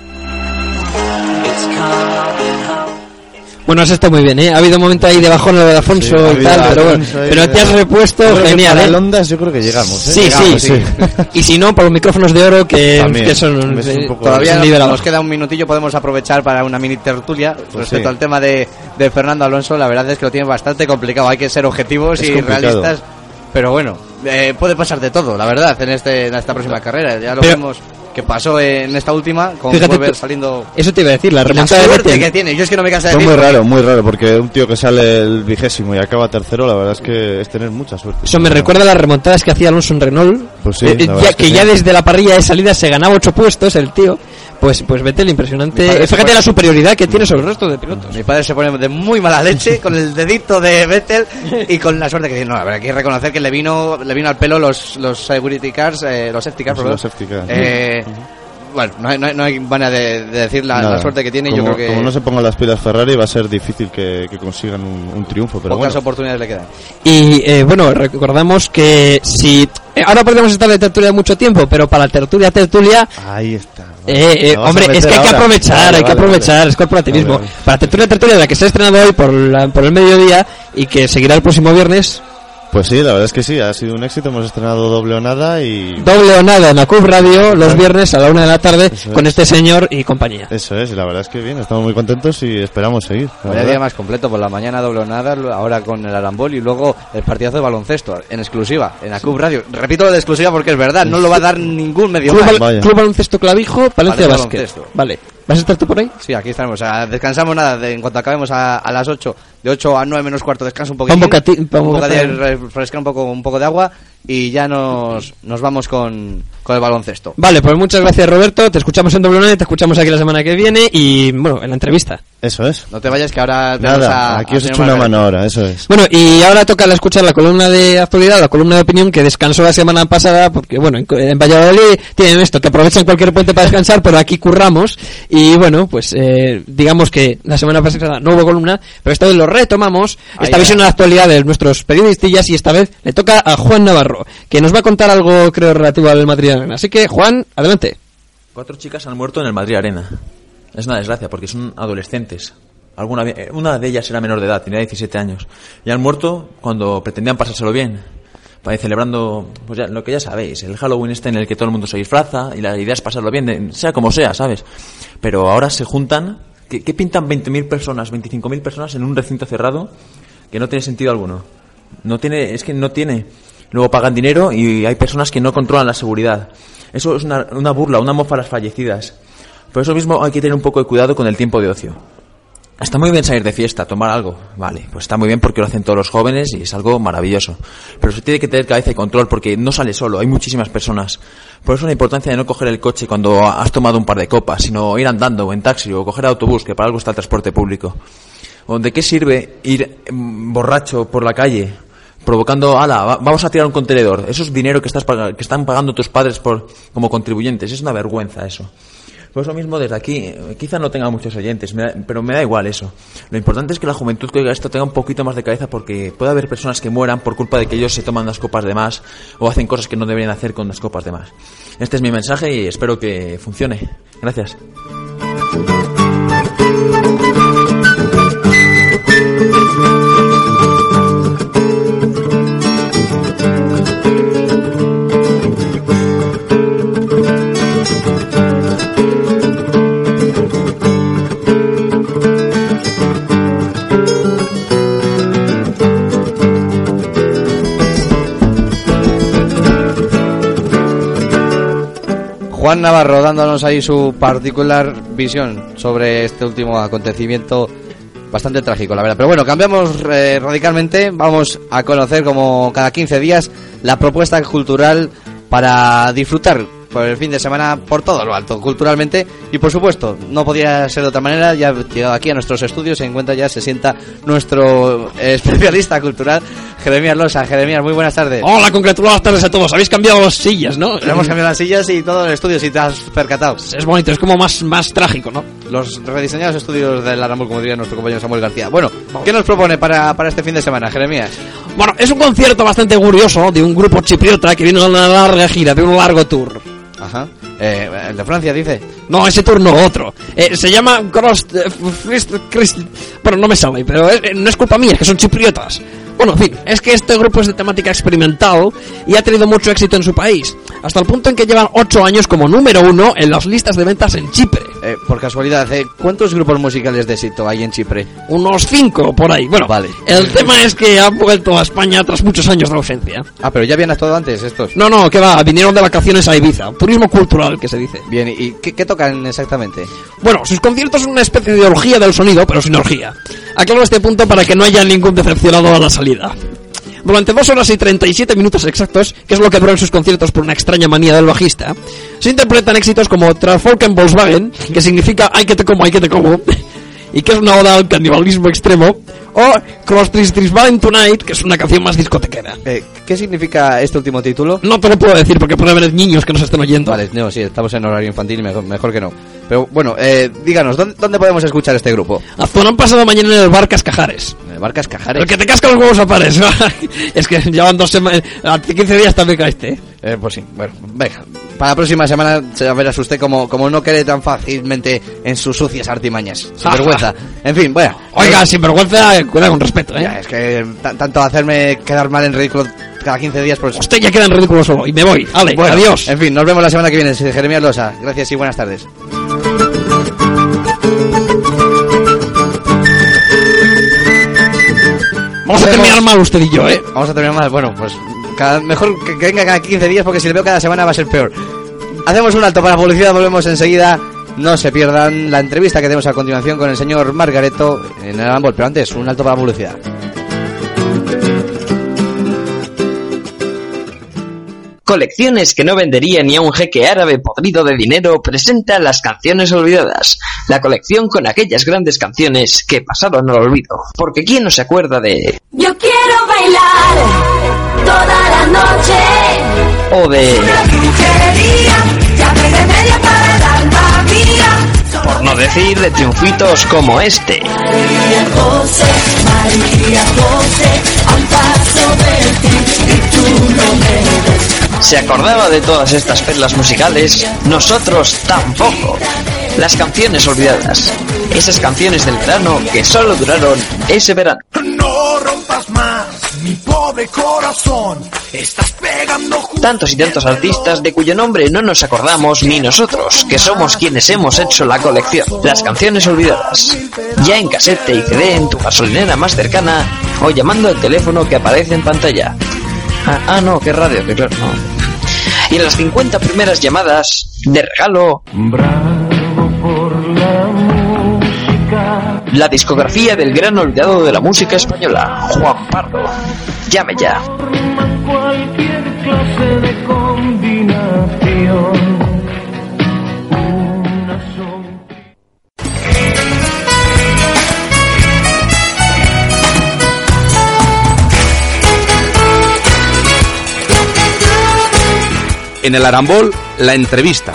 Bueno, has estado muy bien, ¿eh? Ha habido un momento ahí de bajón lo de Alfonso Sí, y tal, pero bueno. Pero te has repuesto que genial, para ¿eh? el Ondas yo creo que llegamos. ¿eh? Sí, Llegamos, sí, sí. Y si no, por los micrófonos de oro que, También. que son, eh, poco- Todavía nos, nos queda un minutillo, podemos aprovechar para una mini tertulia respecto sí. al tema de, de Fernando Alonso. La verdad es que lo tiene bastante complicado, hay que ser objetivos Es y complicado. realistas. Pero bueno, eh, puede pasar de todo, la verdad, en, este, en esta próxima carrera. Ya lo Pero- vemos que pasó en esta última, con Fíjate Weber saliendo... Eso te iba a decir, la remontada de suerte Vettel. que tiene, yo es que no me cansa de decir... muy raro, muy raro, porque un tío que sale el vigésimo y acaba tercero, la verdad es que es tener mucha suerte. Eso me recuerda a las remontadas que hacía Alonso en Renault. Pues sí, Eh, ya, es que que ya desde la parrilla de salida se ganaba ocho puestos el tío. Pues, pues Vettel impresionante. Fíjate pone- la superioridad que tiene sobre el resto de pilotos. Mi padre se pone de muy mala leche con el dedito de Vettel y con la suerte que tiene. No, la verdad, hay que reconocer que le vino, le vino al pelo los, los security cars, eh, los safety cars, Sí, perdón. los safety cars. Eh, Bueno, no hay, no hay- no hay manera de, de decir la, la suerte que tiene. Como, yo creo que como no se pongan las pilas Ferrari, va a ser difícil que, que consigan un, un triunfo, pero pocas bueno. oportunidades le quedan. Y eh, bueno, recordamos que si. eh, ahora podemos estar de tertulia mucho tiempo, pero para la tertulia, tertulia. Ahí está. Eh, eh, ¿La vas a hombre, es que hay que aprovechar, Vale, hay que vale, aprovechar, vale. es corporativismo. Vale, vale. Para tertulia, tertulia, la que se ha estrenado hoy por, la- por el mediodía y que seguirá el próximo viernes, Pues sí, la verdad es que sí, ha sido un éxito. Hemos estrenado doble o nada y. doble o nada en la CUB Radio los viernes a la una de la tarde Eso es. con este señor y compañía. Eso es, y la verdad es que bien, estamos muy contentos y esperamos seguir. verdad. día más completo, por la mañana doble o nada, ahora con el Arambol y luego el partidazo de baloncesto, en exclusiva, en la Club Radio. Repito lo de exclusiva porque es verdad, no lo va a dar ningún medio Club, Baloncesto Clavijo, Basket. Baloncesto. Vale. ¿Vas a estar tú por ahí? Sí, aquí estaremos. O sea, descansamos nada, de- en cuanto acabemos a, a las 8, de 8 a 9 menos cuarto, descanso un poquito. Un bocadillo, refrescar un poco, un poco de agua y ya nos, nos vamos con, con el baloncesto. Vale, pues muchas gracias Roberto, te escuchamos en doble te escuchamos aquí la semana que viene y bueno, en la entrevista. Eso es. No te vayas que ahora Nada, a- aquí a os echo una mano ahora, eso es. Bueno, y ahora toca la escuchar la columna de actualidad, la columna de opinión que descansó la semana pasada, porque bueno, en, en Valladolid tienen esto, que aprovechan cualquier puente para descansar, pero aquí curramos, y bueno, pues eh, digamos que la semana pasada no hubo columna, pero esta vez lo retomamos, Ahí esta visión de la actualidad de nuestros periodistillas, y esta vez le toca a Juan Navarro, que nos va a contar algo, creo, relativo al Madrid Arena. Así que, Juan, adelante. Cuatro chicas han muerto en el Madrid Arena. Es una desgracia porque son adolescentes. Alguna, eh, una de ellas era menor de edad, tenía 17 años. Y han muerto cuando pretendían pasárselo bien. Para ir celebrando, pues ya, lo que ya sabéis, el Halloween este en el que todo el mundo se disfraza y la idea es pasarlo bien, de- sea como sea, ¿sabes? Pero ahora se juntan ¿Qué, qué pintan 20.000 personas, 25.000 personas en un recinto cerrado que no tiene sentido alguno? No tiene, es que no tiene. Luego pagan dinero y hay personas que no controlan la seguridad. Eso es una, una burla, una mofa a las fallecidas. Por eso mismo hay que tener un poco de cuidado con el tiempo de ocio. Está muy bien salir de fiesta, tomar algo. Vale, pues está muy bien porque lo hacen todos los jóvenes y es algo maravilloso. Pero se tiene que tener cabeza y control porque no sale solo, hay muchísimas personas. Por eso la importancia de no coger el coche cuando has tomado un par de copas, sino ir andando o en taxi o coger autobús, que para algo está el transporte público. ¿O de qué sirve ir mm, borracho por la calle provocando, ala, va- vamos a tirar un contenedor? Eso es dinero que, estás que están pagando tus padres por, como contribuyentes. Es una vergüenza eso. Por eso mismo desde aquí, quizá no tenga muchos oyentes, pero me da igual eso. Lo importante es que la juventud que oiga esto tenga un poquito más de cabeza porque puede haber personas que mueran por culpa de que ellos se toman unas copas de más o hacen cosas que no deberían hacer con unas copas de más. Este es mi mensaje y espero que funcione. Gracias. Juan Navarro dándonos ahí su particular visión sobre este último acontecimiento bastante trágico, la verdad. Pero bueno, cambiamos eh, radicalmente. Vamos a conocer como cada 15 días la propuesta cultural para disfrutar por el fin de semana por todo lo alto, culturalmente. Y por supuesto, no podía ser de otra manera. Ya llegado aquí a nuestros estudios se encuentra ya, se sienta nuestro especialista cultural, Jeremías Losa. Jeremías, muy buenas tardes. Hola, congratuladas tardes a todos. Habéis cambiado las sillas, ¿no? Hemos cambiado las sillas y todo el estudio, si te has percatado. Es bonito, es como más, más trágico, ¿no? Los rediseñados estudios del Arambol, como diría nuestro compañero Samuel García. Bueno, ¿qué nos propone para, para este fin de semana, Jeremías? Bueno, es un concierto bastante curioso de un grupo chipriota que viene a una larga gira, de un largo tour. Ajá. Eh, el de Francia, dice. No, ese tour no, otro. Eh, se llama Cross... eh, Bueno, no me sale, pero eh, no es culpa mía, es que son chipriotas. Bueno, en fin, es que este grupo es de temática experimental y ha tenido mucho éxito en su país, hasta el punto en que llevan 8 años como número uno en las listas de ventas en Chipre. Eh, por casualidad, eh, ¿cuántos grupos musicales de éxito hay en Chipre? Unos 5 por ahí. Bueno, Vale. el tema es que han vuelto a España tras muchos años de ausencia. Ah, pero ya habían actuado antes estos. No, no, que va, vinieron de vacaciones a Ibiza. Turismo cultural, que se dice. Bien, ¿y qué, qué tocan exactamente? Bueno, sus conciertos son una especie de orgía del sonido, pero sin orgía. Aclaro este punto para que no haya ningún decepcionado a la salida. Durante dos horas y 37 minutos exactos, que es lo que duran sus conciertos por una extraña manía del bajista, se interpretan éxitos como Transfolken Volkswagen, que significa Ay que te como, ay que te como, y que es una oda al canibalismo extremo, o Cross Tris Tris Valen Tonight, que es una canción más discotequera. Eh, ¿Qué significa este último título? No te lo puedo decir porque puede haber niños que nos estén oyendo. Vale, no, sí, estamos en horario infantil y mejor, mejor que no. Pero bueno, eh, díganos, ¿dónde, dónde podemos escuchar este grupo? Actuarán pasado mañana en el bar Cascajares. Eh, Barcas Cajares. El que te casca los huevos a pares. es que llevan dos semanas. Hace 15 días también caíste. Eh, pues sí, bueno, venga. Para la próxima semana se verás usted como, como no cree tan fácilmente en sus sucias artimañas. Sin vergüenza. En fin, bueno. Oiga, sin vergüenza, eh, cuida con respeto, Ya, ¿eh? es que ta- tanto hacerme quedar mal en ridículo cada 15 días, pues... Usted ya queda en ridículo solo. Y me voy. Vale, Bueno, adiós. En fin, nos vemos la semana que viene. Jeremías Losa. Gracias y buenas tardes. Vamos a terminar mal usted y yo, ¿eh? Vamos a terminar mal. Bueno, pues cada- mejor que, que venga cada 15 días porque si le veo cada semana va a ser peor. Hacemos un alto para publicidad, volvemos enseguida. No se pierdan la entrevista que tenemos a continuación con el señor Margareto en el Arambol. Pero antes, un alto para publicidad. Colecciones que no vendería ni a un jeque árabe podrido de dinero presenta las canciones olvidadas. La colección con aquellas grandes canciones que pasaron al olvido. Porque ¿quién no se acuerda de... Yo quiero bailar toda la noche. o de... Brujería, ya me remedio para el alma mía. por no decir de triunfitos como este? José, ¿Se acordaba de todas estas perlas musicales? Nosotros tampoco. Las canciones olvidadas. Esas canciones del verano que solo duraron ese verano. No rompas más mi corazón. Estás pegando Tantos y tantos artistas de cuyo nombre no nos acordamos ni nosotros, que somos quienes hemos hecho la colección. Las canciones olvidadas. Ya en casete y CD en tu gasolinera más cercana o llamando al teléfono que aparece en pantalla. Ah, ah, no, que radio, que claro, no. Y en las 50 primeras llamadas, de regalo, la discografía del gran olvidado de la música española, Juan Pardo. Llame ya. cualquier clase de combinación. Una son- En el Arambol, la entrevista.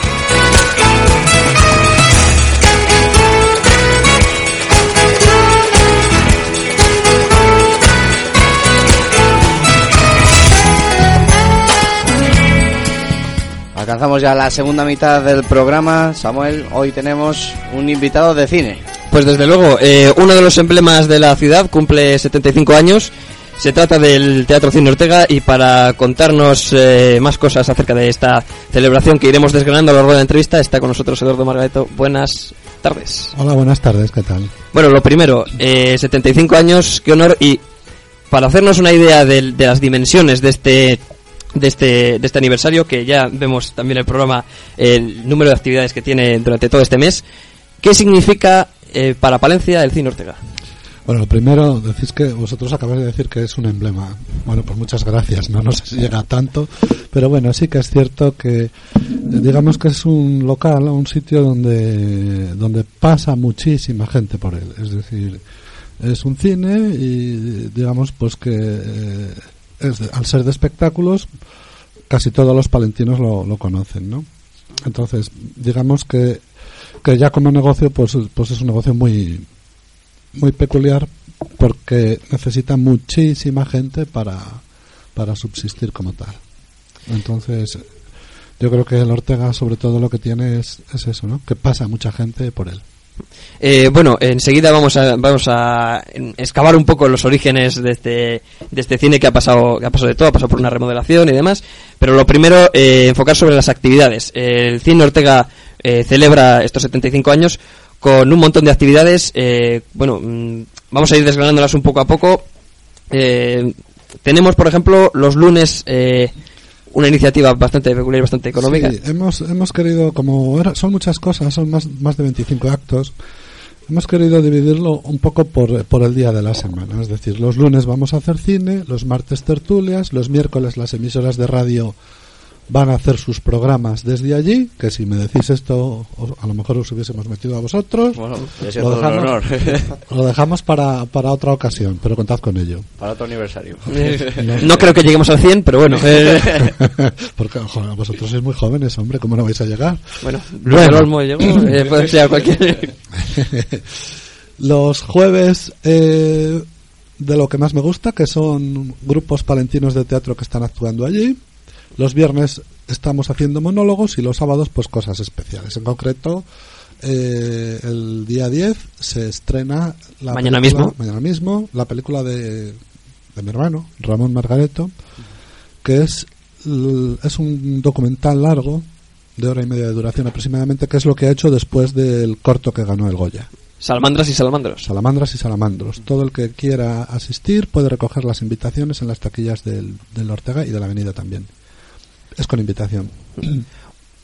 Alcanzamos ya la segunda mitad del programa. Samuel, hoy tenemos un invitado de cine. Pues desde luego, eh, uno de los emblemas de la ciudad cumple 75 años. Se trata del Teatro Cine Ortega y para contarnos eh, más cosas acerca de esta celebración que iremos desgranando a lo largo de la entrevista está con nosotros Eduardo Margareto. Buenas tardes. Hola, buenas tardes, ¿qué tal? Bueno, lo primero, eh, 75 años, qué honor y para hacernos una idea de, las dimensiones de este de este de este aniversario que ya vemos también el programa el número de actividades que tiene durante todo este mes, ¿qué significa eh, para Palencia el Cine Ortega? Bueno, lo primero, decís que vosotros acabáis de decir que es un emblema. Bueno, pues muchas gracias, no, no sé si llega tanto, pero bueno, sí que es cierto que eh, digamos que es un local, un sitio donde, donde pasa muchísima gente por él. Es decir, es un cine y digamos pues que eh, es al ser de espectáculos, casi todos los palentinos lo, lo conocen, ¿no? Entonces, digamos que, que ya como negocio, pues, pues es un negocio muy, muy peculiar porque necesita muchísima gente para, para subsistir como tal. Entonces, yo creo que el Ortega sobre todo lo que tiene es, es eso, ¿no? Que pasa mucha gente por él. Eh, bueno, enseguida vamos a, vamos a excavar un poco los orígenes de este, de este cine que ha pasado, que ha pasado de todo, ha pasado por una remodelación y demás. Pero lo primero, eh, enfocar sobre las actividades. El Cine Ortega eh, celebra estos 75 años con un montón de actividades. eh, bueno, mm, vamos a ir desgranándolas un poco a poco. Eh, tenemos, por ejemplo, los lunes una iniciativa bastante peculiar bastante económica. Sí, hemos, hemos querido, como era- son muchas cosas, son más, más de 25 actos, hemos querido dividirlo un poco por, por el día de la semana. Es decir, los lunes vamos a hacer cine, los martes tertulias, los miércoles las emisoras de radio van a hacer sus programas desde allí, que si me decís esto, os- a lo mejor os hubiésemos metido a vosotros. Bueno, lo, dejamos, honor. lo dejamos para, para otra ocasión, pero contad con ello. Para otro aniversario. No creo que lleguemos al 100, pero bueno. eh, Porque joder, vosotros sois muy jóvenes, hombre, ¿cómo no vais a llegar? Bueno, del Olmo llegó, eh, puede ser cualquier... Los jueves eh, de lo que más me gusta, que son grupos palentinos de teatro que están actuando allí. Los viernes estamos haciendo monólogos y los sábados pues cosas especiales. En concreto, eh, el día 10 se estrena la Mañana película- mismo. mañana mismo la película de, de mi hermano, Ramón Margareto, que es, es un documental largo de hora y media de duración aproximadamente, que es lo que ha hecho después del corto que ganó el Goya. Salamandras y salamandros. Salamandras y salamandros. Todo el que quiera asistir puede recoger las invitaciones en las taquillas del, del Ortega y de la Avenida también. Es con invitación.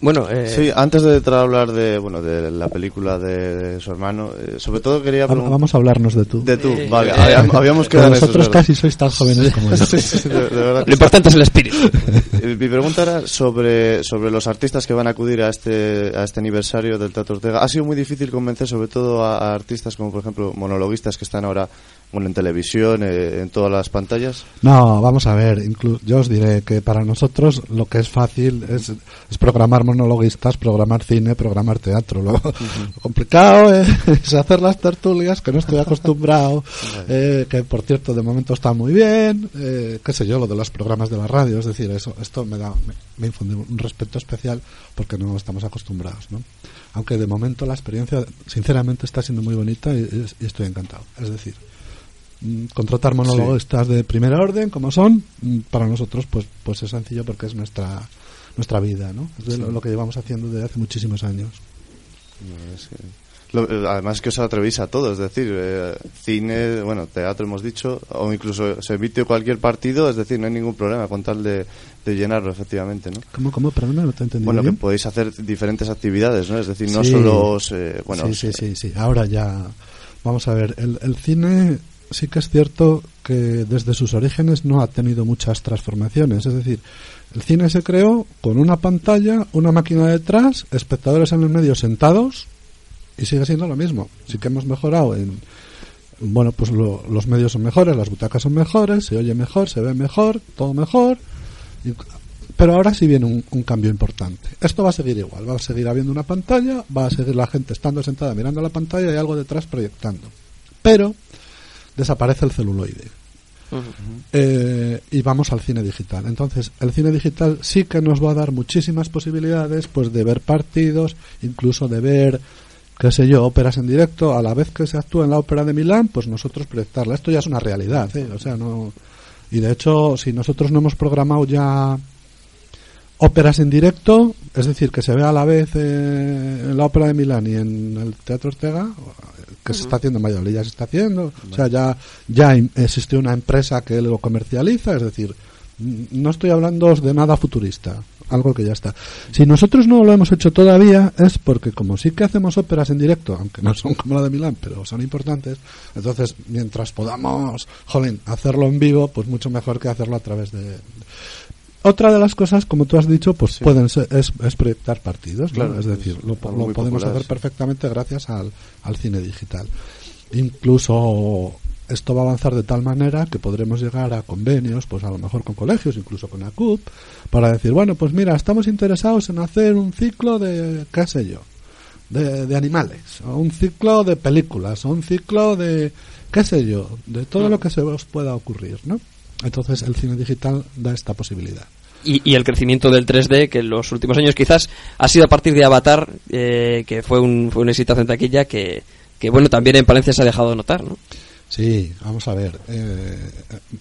Bueno, eh, Sí, antes de entrar a hablar de, bueno, de la película de, de su hermano, eh, sobre todo quería Vamos a hablarnos de tú. De tú, Eh, vale. eh, habíamos- habíamos quedado Vosotros casi sois tan jóvenes como yo. Sí, sí, de, de verdad que lo importante es el espíritu. Mi pregunta era sobre, sobre los artistas que van a acudir a este, a este aniversario del Teatro Ortega. Ha sido muy difícil convencer sobre todo a, a artistas como por ejemplo monologuistas que están ahora bueno, en televisión, eh, en todas las pantallas. No, vamos a ver. inclu- yo os diré que para nosotros lo que es fácil es, es programar monologuistas, programar cine, programar teatro. Lo, lo complicado es, es hacer las tertulias, que no estoy acostumbrado, eh, que por cierto de momento está muy bien, eh, qué sé yo, lo de los programas de la radio. Es decir, eso esto me da me, me infunde un respeto especial porque no estamos acostumbrados. ¿no? Aunque de momento la experiencia, sinceramente, está siendo muy bonita y, y estoy encantado. Es decir, mm, contratar monologuistas de primera orden, como son, mm, para nosotros pues pues es sencillo porque es nuestra nuestra vida, ¿no? Es de Sí. lo, lo que llevamos haciendo desde hace muchísimos años. No, es que- lo- eh, además que os atrevéis a todo, es decir, eh, cine, bueno, teatro hemos dicho, o incluso se emite cualquier partido, es decir, no hay ningún problema con tal de, de llenarlo, efectivamente, ¿no? ¿Cómo, cómo? Perdona, no te he entendido Bueno, que podéis hacer diferentes actividades, ¿no? Es decir, no Sí. solo os, eh, bueno, sí, sí, sí, sí. Ahora ya. Vamos a ver. El, el cine sí que es cierto que desde sus orígenes no ha tenido muchas transformaciones. Es decir, el cine se creó con una pantalla, una máquina detrás, espectadores en el medio sentados y sigue siendo lo mismo. Sí que hemos mejorado en. Bueno, pues lo- los medios son mejores, las butacas son mejores, se oye mejor, se ve mejor, todo mejor. Y- pero ahora sí viene un, un cambio importante. Esto va a seguir igual, va a seguir habiendo una pantalla, va a seguir la gente estando sentada mirando la pantalla y algo detrás proyectando. Pero desaparece el celuloide. Eh, y vamos al cine digital. Entonces, el cine digital sí que nos va a dar muchísimas posibilidades, pues de ver partidos, incluso de ver, qué sé yo, óperas en directo, a la vez que se actúa en la ópera de Milán, pues nosotros proyectarla. Esto ya es una realidad, ¿eh? O sea, no. Y de hecho, si nosotros no hemos programado ya óperas en directo, es decir, que se vea a la vez eh, en la ópera de Milán y en el Teatro Ortega, que se está haciendo en Valladolid, ya se está haciendo, o sea, ya, ya existe una empresa que lo comercializa, es decir, no estoy hablando de nada futurista, algo que ya está. Si nosotros no lo hemos hecho todavía es porque como sí que hacemos óperas en directo, aunque no son como la de Milán, pero son importantes, entonces mientras podamos, jolín, hacerlo en vivo, pues mucho mejor que hacerlo a través de... Otra de las cosas, como tú has dicho, pues pueden ser, es, es proyectar partidos, ¿no? Claro, es decir, es lo, podemos popular, hacer perfectamente gracias al, al cine digital. Incluso esto va a avanzar de tal manera que podremos llegar a convenios, pues a lo mejor con colegios, incluso con ACUP, para decir, bueno, pues mira, estamos interesados en hacer un ciclo de, qué sé yo, de, de animales, o un ciclo de películas, o un ciclo de, qué sé yo, de todo lo que se os pueda ocurrir, ¿no? Entonces el cine digital da esta posibilidad. Y, y el crecimiento del 3D, que en los últimos años quizás ha sido a partir de Avatar, eh, que fue un, fue un éxito en taquilla, que, que bueno, también en Palencia se ha dejado notar, ¿no? Sí, vamos a ver. eh,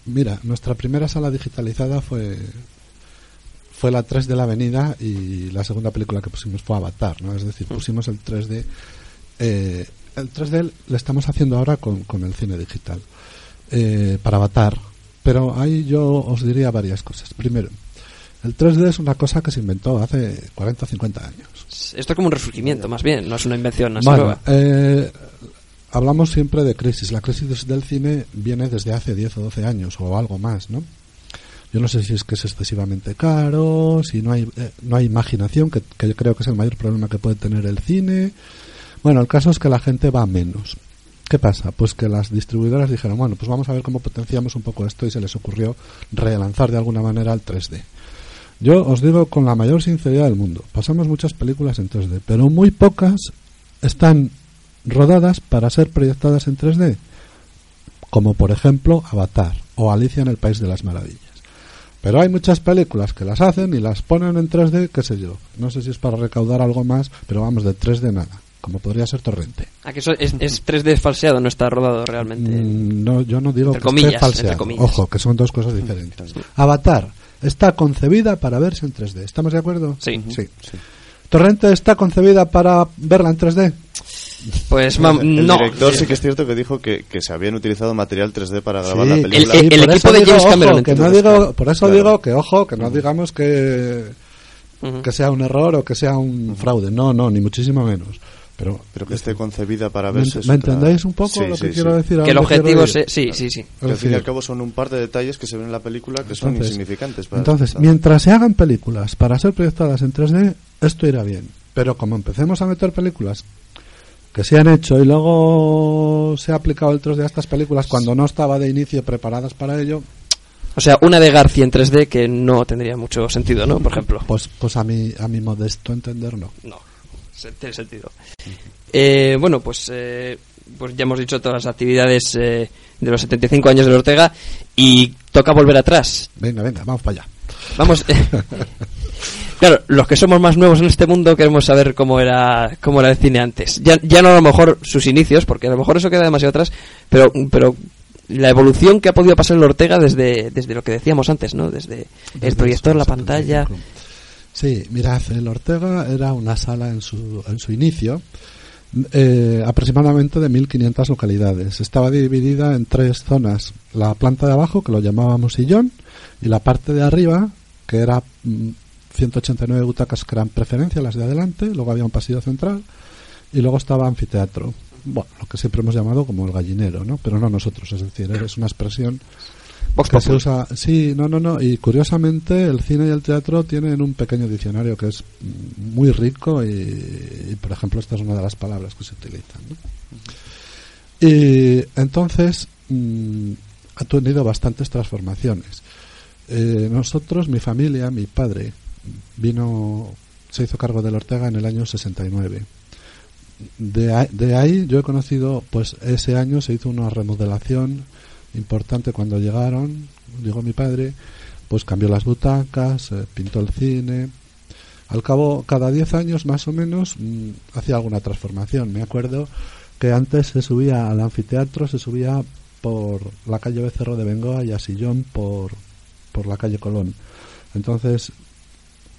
mira, nuestra primera sala digitalizada fue fue la 3 de la Avenida y la segunda película que pusimos fue Avatar, ¿no? Es decir, pusimos el 3D. eh, el 3D le estamos haciendo ahora con, con el cine digital eh, para Avatar. Pero ahí yo os diría varias cosas. Primero, el 3D es una cosa que se inventó hace 40 o 50 años. Esto es como un resurgimiento, más bien, no es una invención así Bueno, nueva. eh, hablamos siempre de crisis. La crisis del cine viene desde hace 10 o 12 años o algo más, ¿no? Yo no sé si es que es excesivamente caro, si no hay, eh, no hay imaginación, que, que yo creo que es el mayor problema que puede tener el cine. Bueno, el caso es que la gente va menos. ¿Qué pasa? Pues que las distribuidoras dijeron, bueno, pues vamos a ver cómo potenciamos un poco esto y se les ocurrió relanzar de alguna manera el 3D. Yo os digo con la mayor sinceridad del mundo, pasamos muchas películas en 3D, pero muy pocas están rodadas para ser proyectadas en 3D, como por ejemplo Avatar o Alicia en el País de las Maravillas. Pero hay muchas películas que las hacen y las ponen en 3D, qué sé yo. No sé si es para recaudar algo más, pero vamos, de 3D nada, como podría ser Torrente. Ah, que eso es, es 3D falseado, no está rodado realmente. Mm, No, yo no digo Entre que comillas, esté falseado. entre comillas. Ojo, que son dos cosas diferentes. Avatar está concebida para verse en 3D. ¿Estamos de acuerdo? Sí. Sí. Torrente está concebida para verla en 3D. Pues el, mam- el no. director sí que es cierto que dijo que, que se habían utilizado material 3D para grabar Sí, la película. El- y por equipo eso de digo, James ojo, Cameron, que no digo, por eso Claro. digo que ojo, que no digamos que Ujú. que sea un error o que sea un fraude. No, no, ni muchísimo menos. Pero Pero que esté concebida para ¿Me, verse. es me otra- entendéis un poco Sí, lo sí, que sí. quiero decir? Que el objetivo se... Sí, sí, sí. Que al fin y al cabo son un par de detalles que se ven en la película que son Entonces- insignificantes. Para Entonces, mientras se hagan películas para ser proyectadas en 3D, esto irá bien. Pero como empecemos a meter películas que se han hecho y luego se ha aplicado el 3D a estas películas cuando no estaba de inicio preparadas para ello, O sea, una de García en 3D que no tendría mucho sentido, ¿no? Por ejemplo. pues pues a mi a mi modesto entender no. No, tiene sentido. Eh, bueno, pues, eh, pues ya hemos dicho todas las actividades eh, de los 75 años de Ortega y toca volver atrás. Venga, venga, vamos para allá. Vamos. claro, los que somos más nuevos en este mundo queremos saber cómo era cómo era el cine antes. Ya, ya no a lo mejor sus inicios, porque a lo mejor eso queda demasiado atrás, pero, pero la evolución que ha podido pasar el Ortega desde, desde lo que decíamos antes, ¿no? Desde, el Desde proyector, la 75. pantalla. Sí, mirad, el Ortega era una sala en su, en su inicio, eh, aproximadamente de 1.500 localidades. Estaba dividida en tres zonas. La planta de abajo, que lo llamábamos sillón, y la parte de arriba, que era mm, 189 butacas que eran preferencia, las de adelante, luego había un pasillo central, y luego estaba anfiteatro. Bueno, lo que siempre hemos llamado como el gallinero, ¿no? Pero no nosotros, es decir, es una expresión Vox que se usa. Sí, no, no, no. Y curiosamente, el cine y el teatro tienen un pequeño diccionario que es muy rico y, y, por ejemplo, esta es una de las palabras que se utilizan. ¿no? Y entonces mm, ha tenido bastantes transformaciones. Eh, nosotros, mi familia, mi padre, vino, se hizo cargo del Ortega en el año 69. De de ahí yo he conocido, pues ese año se hizo una remodelación importante cuando llegaron, llegó mi padre, pues cambió las butacas, eh, pintó el cine. Al cabo, cada 10 años más o menos, mm, hacía alguna transformación. Me acuerdo que antes se subía al anfiteatro, se subía por la calle Becerro de Bengoa y a Sillón por, por la calle Colón. Entonces,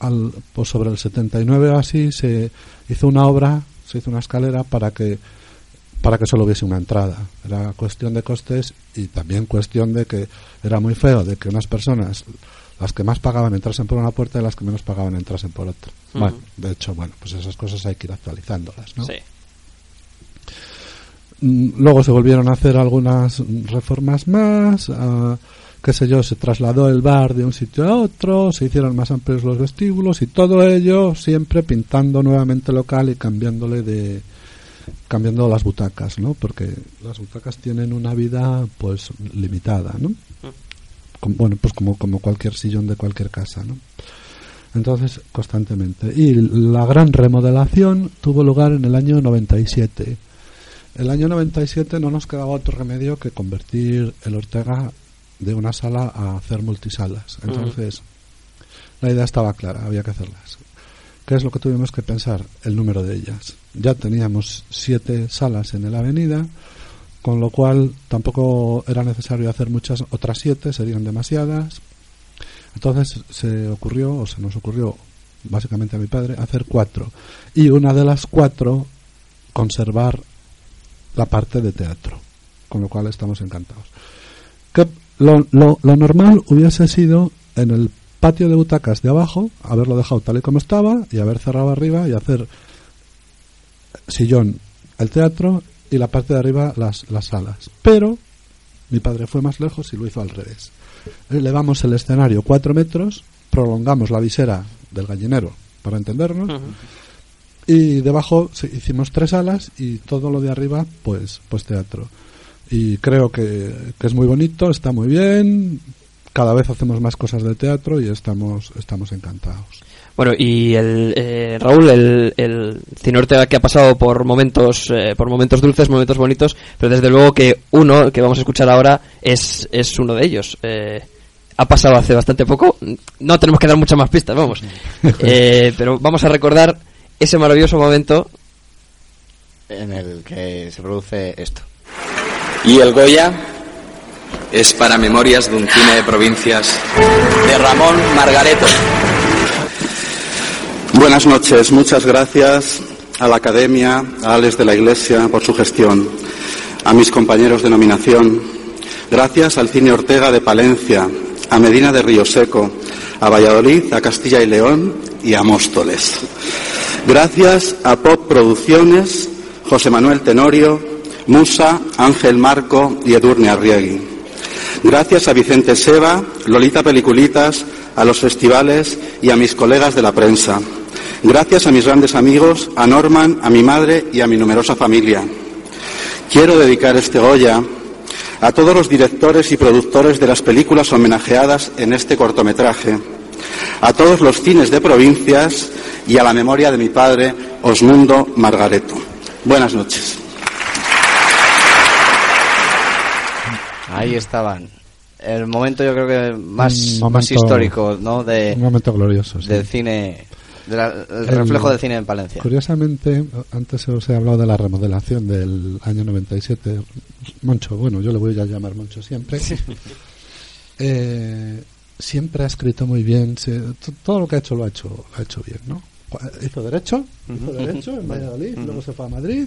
al, pues sobre el 79 o así, se hizo una obra, se hizo una escalera para que para que solo hubiese una entrada. Era cuestión de costes y también cuestión de que era muy feo de que unas personas, las que más pagaban, entrasen por una puerta y las que menos pagaban entrasen por otra. Bueno, de hecho, bueno, pues esas cosas hay que ir actualizándolas, ¿no? Sí. Mm, Luego se volvieron a hacer algunas reformas más, ah, qué sé yo, se trasladó el bar de un sitio a otro, se hicieron más amplios los vestíbulos y todo ello siempre pintando nuevamente local y cambiándole de cambiando las butacas, ¿no? Porque las butacas tienen una vida pues limitada, ¿no? Como- bueno, pues como como cualquier sillón de cualquier casa, ¿no? Entonces, constantemente. Y la gran remodelación tuvo lugar en el año 97. El año 97 no nos quedaba otro remedio que convertir el Ortega de una sala a hacer multisalas. Ujú. Entonces, la idea estaba clara, había que hacerlas. ¿Qué es lo que tuvimos que pensar? El número de ellas. Ya teníamos siete salas en la avenida, con lo cual tampoco era necesario hacer muchas otras siete, serían demasiadas. Entonces se ocurrió, o se nos ocurrió, básicamente a mi padre, hacer cuatro. Y una de las cuatro, conservar la parte de teatro. Con lo cual estamos encantados. Que lo, lo, lo normal hubiese sido en el patio de butacas de abajo, haberlo dejado tal y como estaba y haber cerrado arriba y hacer sillón el teatro y la parte de arriba las, las salas. Pero mi padre fue más lejos y lo hizo al revés. Elevamos el escenario cuatro metros, prolongamos la visera del gallinero, para entendernos, y debajo hicimos tres salas y todo lo de arriba, pues, pues teatro. Y creo que, que es muy bonito, está muy bien, cada vez hacemos más cosas de teatro y estamos, estamos encantados. Bueno, y el eh, Raúl, el, el cine Ortega que ha pasado por momentos, eh, por momentos dulces, momentos bonitos, pero desde luego que uno que vamos a escuchar ahora es, es uno de ellos. Eh, ha pasado hace bastante poco, no tenemos que dar muchas más pistas, vamos. Eh, pero vamos a recordar ese maravilloso momento. En el que se produce esto. Y el Goya es para Memorias de un cine de provincias de Ramón Margareto. Buenas noches, muchas gracias a la Academia, a Alex de la Iglesia por su gestión, a mis compañeros de nominación, gracias al Cine Ortega de Palencia, a Medina de Río Seco, a Valladolid, a Castilla y León y a Móstoles. Gracias a Pop Producciones, José Manuel Tenorio, Musa, Ángel Marco y Edurne Arriegui. Gracias a Vicente Seba, Lolita Peliculitas, a los festivales y a mis colegas de la prensa. Gracias a mis grandes amigos, a Norman, a mi madre y a mi numerosa familia. Quiero dedicar este Goya a todos los directores y productores de las películas homenajeadas en este cortometraje, a todos los cines de provincias y a la memoria de mi padre, Osmundo Margareto. Buenas noches. Ahí estaban. El momento yo creo que más, Un momento- más histórico, ¿no? De, un momento glorioso, sí. Del cine de la- el El- reflejo del cine en Palencia. Curiosamente, antes os he hablado de la remodelación del año 97. Moncho, bueno, yo le voy a llamar Moncho siempre. Eh, siempre ha escrito muy bien. se- todo lo que ha hecho lo ha hecho, lo ha hecho bien, ¿no? Hizo derecho, hizo derecho en Valladolid, luego se fue a Madrid.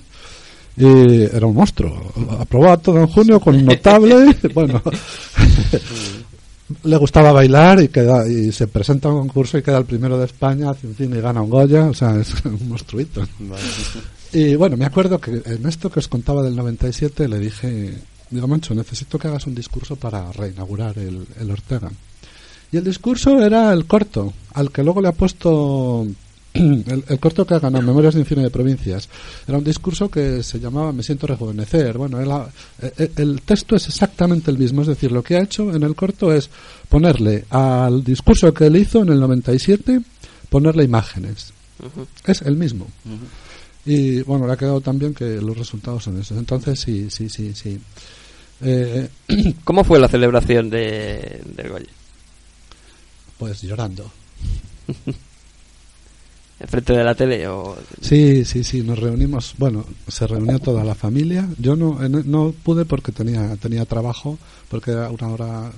Y era un monstruo. Aprobado todo en junio con notable. bueno, le gustaba bailar y queda y se presenta a un concurso y queda el primero de España, cine y gana un Goya, o sea, es un monstruito. Y bueno, me acuerdo que en esto que os contaba del 97 le dije, digo, Mancho, necesito que hagas un discurso para reinaugurar el, el Ortega. Y el discurso era el corto, al que luego le ha puesto el, el corto que ha ganado, Memorias de un cine de provincias. Era un discurso que se llamaba Me siento rejuvenecer. Bueno, eh, eh, el texto es exactamente el mismo, es decir, lo que ha hecho en el corto es ponerle al discurso que él hizo en el 97, ponerle imágenes. Es el mismo. Y bueno, le ha quedado también que los resultados son esos. Entonces, sí, sí, sí, sí. Eh, ¿Cómo fue la celebración de, del Goya? pues llorando. ¿Enfrente de la tele o...? Sí, sí, sí, nos reunimos, bueno, se reunió toda la familia. Yo no, en- no pude porque tenía, tenía trabajo, porque era una hora,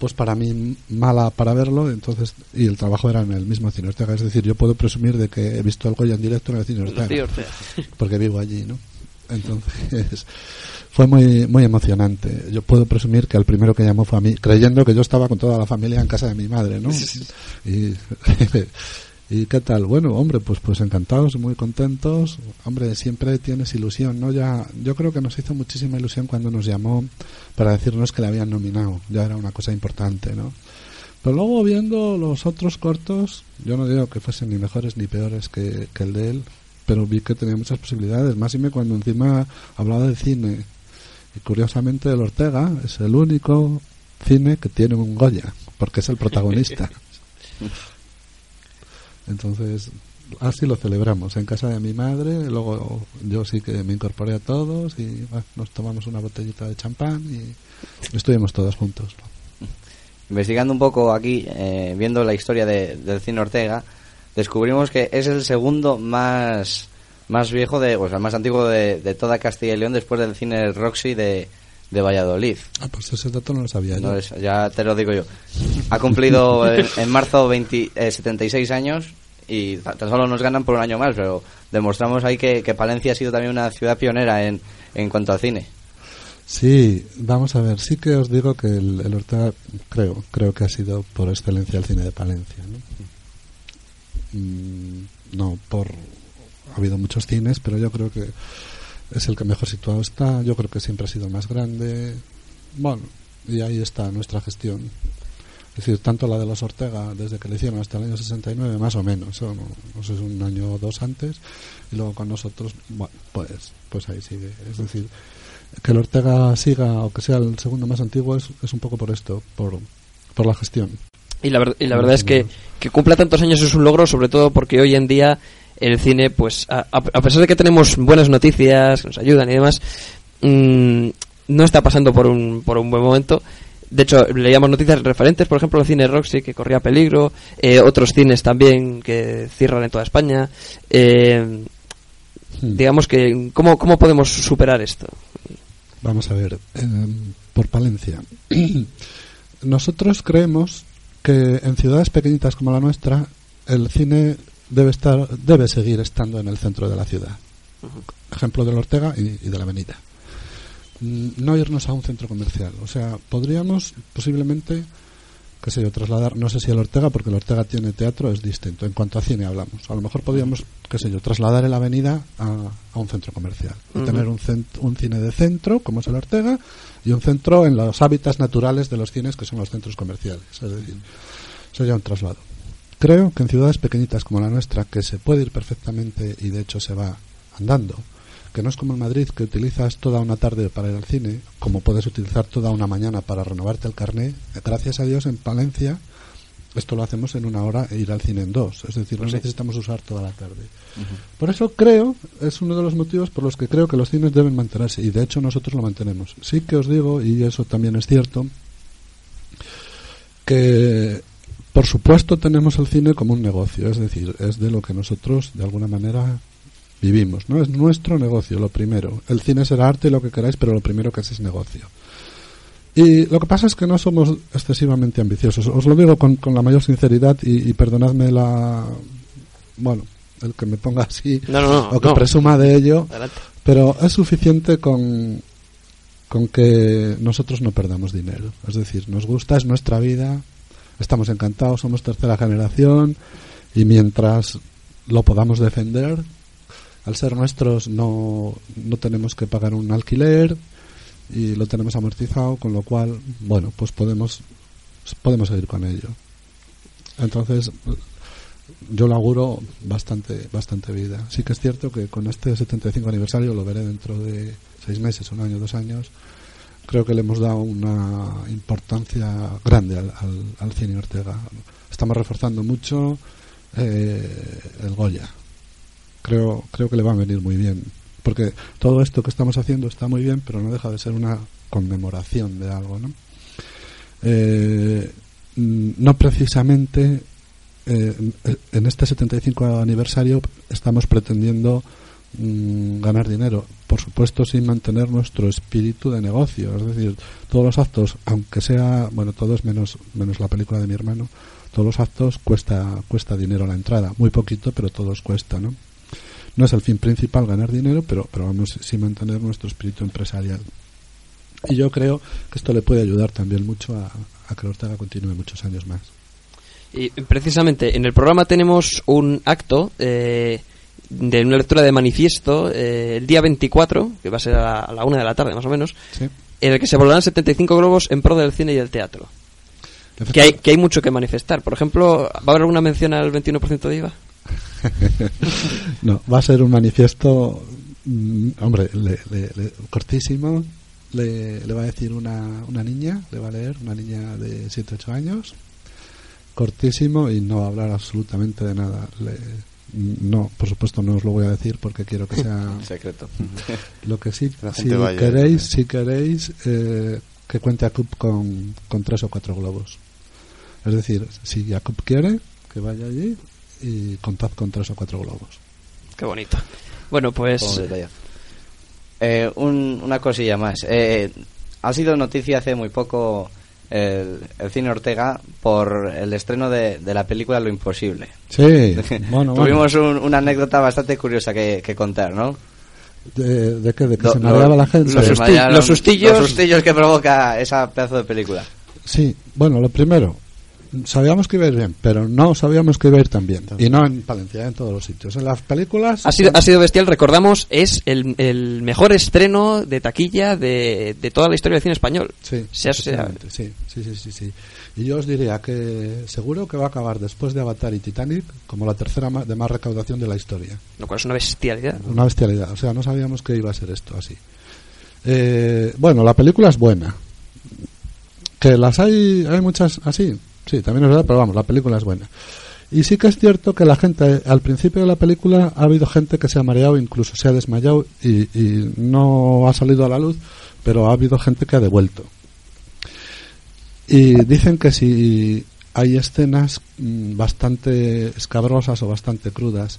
pues para mí mala para verlo, entonces, y el trabajo era en el mismo Cine Ortega. Es decir, yo puedo presumir de que he visto el Goya en directo en el Cine Ortega. Porque vivo allí, ¿no? Entonces, fue muy, muy emocionante. Yo puedo presumir que el primero que llamó fue a mí, creyendo que yo estaba con toda la familia en casa de mi madre, ¿no? Y, ¿Y qué tal? Bueno, hombre, pues pues encantados, muy contentos. Hombre, siempre tienes ilusión, ¿no? Ya yo creo que nos hizo muchísima ilusión cuando nos llamó para decirnos que le habían nominado. Ya era una cosa importante, ¿no? Pero luego viendo los otros cortos, yo no digo que fuesen ni mejores ni peores que, que el de él, pero vi que tenía muchas posibilidades. Más y me cuando encima hablaba de cine. Y curiosamente el Ortega es el único cine que tiene un Goya, porque es el protagonista. Entonces, así lo celebramos en casa de mi madre. Luego yo sí que me incorporé a todos y nos tomamos una botellita de champán y estuvimos todos juntos. Investigando un poco aquí, eh, viendo la historia de- del cine Ortega, descubrimos que es el segundo más, más viejo, de, o sea, más antiguo de, de toda Castilla y León después del cine Roxy de, de Valladolid. Ah, pues ese dato no lo sabía yo. No es- ya te lo digo yo. Ha cumplido en, en marzo 20 eh, 76 años y ta- tan solo nos ganan por un año más, pero demostramos ahí que, que Palencia ha sido también una ciudad pionera en, en cuanto al cine. Sí, vamos a ver, sí que os digo que el, el Ortega, creo, creo que ha sido por excelencia el cine de Palencia, ¿no? Mm, no, por... Ha habido muchos cines, pero yo creo que es el que mejor situado está, yo creo que siempre ha sido más grande, bueno, y ahí está nuestra gestión. Es decir, tanto la de los Ortega, desde que le hicieron hasta el año 69, más o menos, o no, no sé, es un año o dos antes, y luego con nosotros, bueno, pues, pues ahí sigue. Es decir, que el Ortega siga o que sea el segundo más antiguo es, es un poco por esto, por, por la gestión. Y la, ver- y la verdad es que, que cumpla tantos años es un logro, sobre todo porque hoy en día el cine, pues a, a- pesar de que tenemos buenas noticias que nos ayudan y demás, mm, no está pasando por un, por un buen momento. De hecho, leíamos noticias referentes, por ejemplo, el cine Roxy que corría peligro, eh, otros cines también que cierran en toda España. Eh, Digamos que, ¿cómo, ¿cómo podemos superar esto? Vamos a ver, eh, por Palencia. Nosotros creemos que en ciudades pequeñitas como la nuestra, el cine debe estar, debe seguir estando en el centro de la ciudad. Ejemplo del Ortega y, y de la Avenida. Mm, No irnos a un centro comercial. O sea, podríamos posiblemente, qué sé yo, trasladar, no sé si el Ortega, porque el Ortega tiene teatro, es distinto. En cuanto a cine hablamos. A lo mejor podríamos, qué sé yo, trasladar la Avenida a, a un centro comercial. Y tener un, cent- un cine de centro, como es el Ortega, y un centro en los hábitats naturales de los cines, que son los centros comerciales. Es decir, sería un traslado. Creo que en ciudades pequeñitas como la nuestra, que se puede ir perfectamente y de hecho se va andando, que no es como en Madrid, que utilizas toda una tarde para ir al cine, como puedes utilizar toda una mañana para renovarte el carné, gracias a Dios en Palencia esto lo hacemos en una hora e ir al cine en dos, es decir, no sí. necesitamos usar toda la tarde. Por eso creo, es uno de los motivos por los que creo que los cines deben mantenerse y de hecho nosotros lo mantenemos. Sí que os digo, y eso también es cierto, que por supuesto tenemos el cine como un negocio, es decir, es de lo que nosotros de alguna manera vivimos, ¿no? Es nuestro negocio, lo primero. El cine será arte y lo que queráis, pero lo primero que es es negocio. Y lo que pasa es que no somos excesivamente ambiciosos. Os lo digo con, con la mayor sinceridad y, y perdonadme la... Bueno, el que me ponga así No, no, no, o que presuma de ello. Adelante. Pero es suficiente con, con que nosotros no perdamos dinero. Es decir, nos gusta, es nuestra vida, estamos encantados, somos tercera generación y mientras lo podamos defender, al ser nuestros no, no tenemos que pagar un alquiler y lo tenemos amortizado, con lo cual, bueno, pues podemos, podemos seguir con ello. Entonces, yo lo auguro bastante, bastante vida. Sí que es cierto que con este 75 aniversario, lo veré dentro de seis meses, un año, dos años, creo que le hemos dado una importancia grande al, al, al cine Ortega. Estamos reforzando mucho eh, el Goya. Creo, creo que le va a venir muy bien. Porque todo esto que estamos haciendo está muy bien, pero no deja de ser una conmemoración de algo, ¿no? Eh, mm, no precisamente eh, en este 75 aniversario estamos pretendiendo mm, ganar dinero, por supuesto sin mantener nuestro espíritu de negocio, es decir, todos los actos, aunque sea, bueno, todos menos menos la película de mi hermano, todos los actos cuesta cuesta dinero la entrada, muy poquito, pero todos cuesta, ¿no? No es el fin principal ganar dinero, pero pero vamos sin mantener nuestro espíritu empresarial. Y yo creo que esto le puede ayudar también mucho a, a que Ortega continúe muchos años más. Y precisamente en el programa tenemos un acto eh, de una lectura de manifiesto eh, el día 24, que va a ser a la, una de la tarde más o menos, Sí. en el que se volarán 75 globos en pro del cine y del teatro. Que hay, que hay mucho que manifestar. Por ejemplo, ¿va a haber alguna mención al 21% de IVA? no, va a ser un manifiesto, mm, hombre, le- le- le- cortísimo. Le, le va a decir una, una niña, le va a leer una niña de 7-8 años, cortísimo y no va a hablar absolutamente de nada. Le- no, por supuesto no os lo voy a decir porque quiero que sea Secreto. Lo que sí, si vaya. queréis, si queréis eh, que cuente a Cup con, con tres o cuatro globos. Es decir, si Jacob quiere, que vaya allí y contad con tres o cuatro globos. Qué bonito. Bueno, pues... Eh, un- una cosilla más. Eh, ha sido noticia hace muy poco el, el cine Ortega por el estreno de, de la película Lo Imposible. Sí, bueno, Tuvimos un- una anécdota bastante curiosa que, que contar, ¿no? ¿De, de qué? ¿De que Lo- se mareaba lo- la gente? Los, susti- los sustillos. Los sustillos que provoca esa pedazo de película. Sí, bueno, lo primero, sabíamos que iba a ir bien, pero no sabíamos que iba a ir tan bien. Y no en Palencia, en todos los sitios. En las películas... Ha sido, ha sido bestial, recordamos, es el, el mejor estreno de taquilla de, de toda la historia del cine español. Sí, Se sí, sí, sí, sí, sí. Y yo os diría que seguro que va a acabar después de Avatar y Titanic como la tercera de más recaudación de la historia. lo cual es una bestialidad. Una bestialidad. O sea, no sabíamos que iba a ser esto así. Eh, bueno, la película es buena. Que las hay, hay muchas así. Sí, también es verdad, pero vamos, la película es buena. Y sí que es cierto que la gente, al principio de la película, ha habido gente que se ha mareado, incluso se ha desmayado y, no ha salido a la luz, pero ha habido gente que ha devuelto. Y dicen que si hay escenas mm, bastante escabrosas o bastante crudas,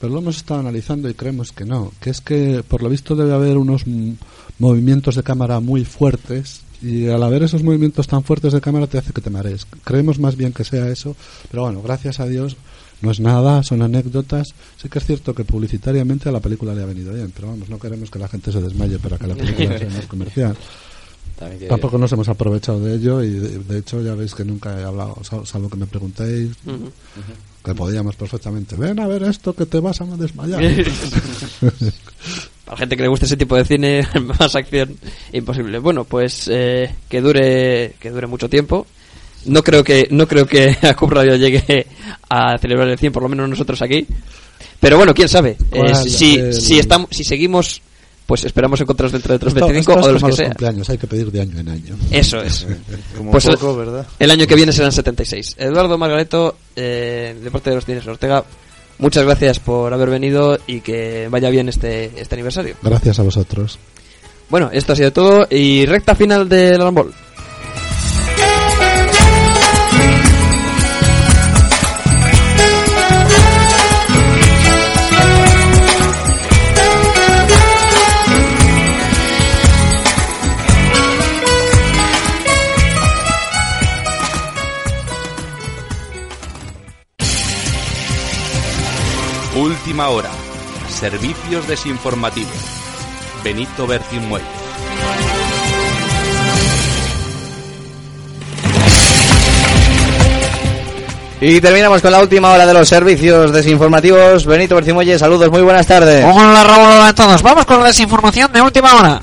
pero lo hemos estado analizando y creemos que no, que es que por lo visto debe haber unos mm, movimientos de cámara muy fuertes y al haber esos movimientos tan fuertes de cámara te hace que te marees. Creemos más bien que sea eso, pero bueno, gracias a Dios no es nada, son anécdotas. Sí que es cierto que publicitariamente a la película le ha venido bien, pero vamos, no queremos que la gente se desmaye para que la película sea más comercial. Tampoco nos hemos aprovechado de ello y de, de hecho ya veis que nunca he hablado, sal- salvo que me preguntéis, que podíamos perfectamente, ven a ver esto que te vas a desmayar. A la gente que le guste ese tipo de cine, más acción, imposible. Bueno, pues eh, que dure que dure mucho tiempo. No creo que no creo que a Cub Radio llegue a celebrar el 100, por lo menos nosotros aquí. Pero bueno, quién sabe. Eh, si El- si estamos si seguimos pues esperamos encontrarnos dentro de otros Esto- 25 esto es o de los que los sea. cumpleaños, hay que pedir de año en año. Eso es. Como Pues el- poco, ¿verdad? El año que viene serán 76. Eduardo Margareto, eh, de parte de los Cines Ortega, muchas gracias por haber venido y que vaya bien este, este aniversario. Gracias a vosotros. Bueno, esto ha sido todo y recta final del Arambol. Última hora. Servicios desinformativos. Benito Bertín Muelle. Y terminamos con la última hora de los servicios desinformativos. Benito Bercimuelle, saludos, muy buenas tardes. Hola Raúl, hola a todos. Vamos con la desinformación de última hora.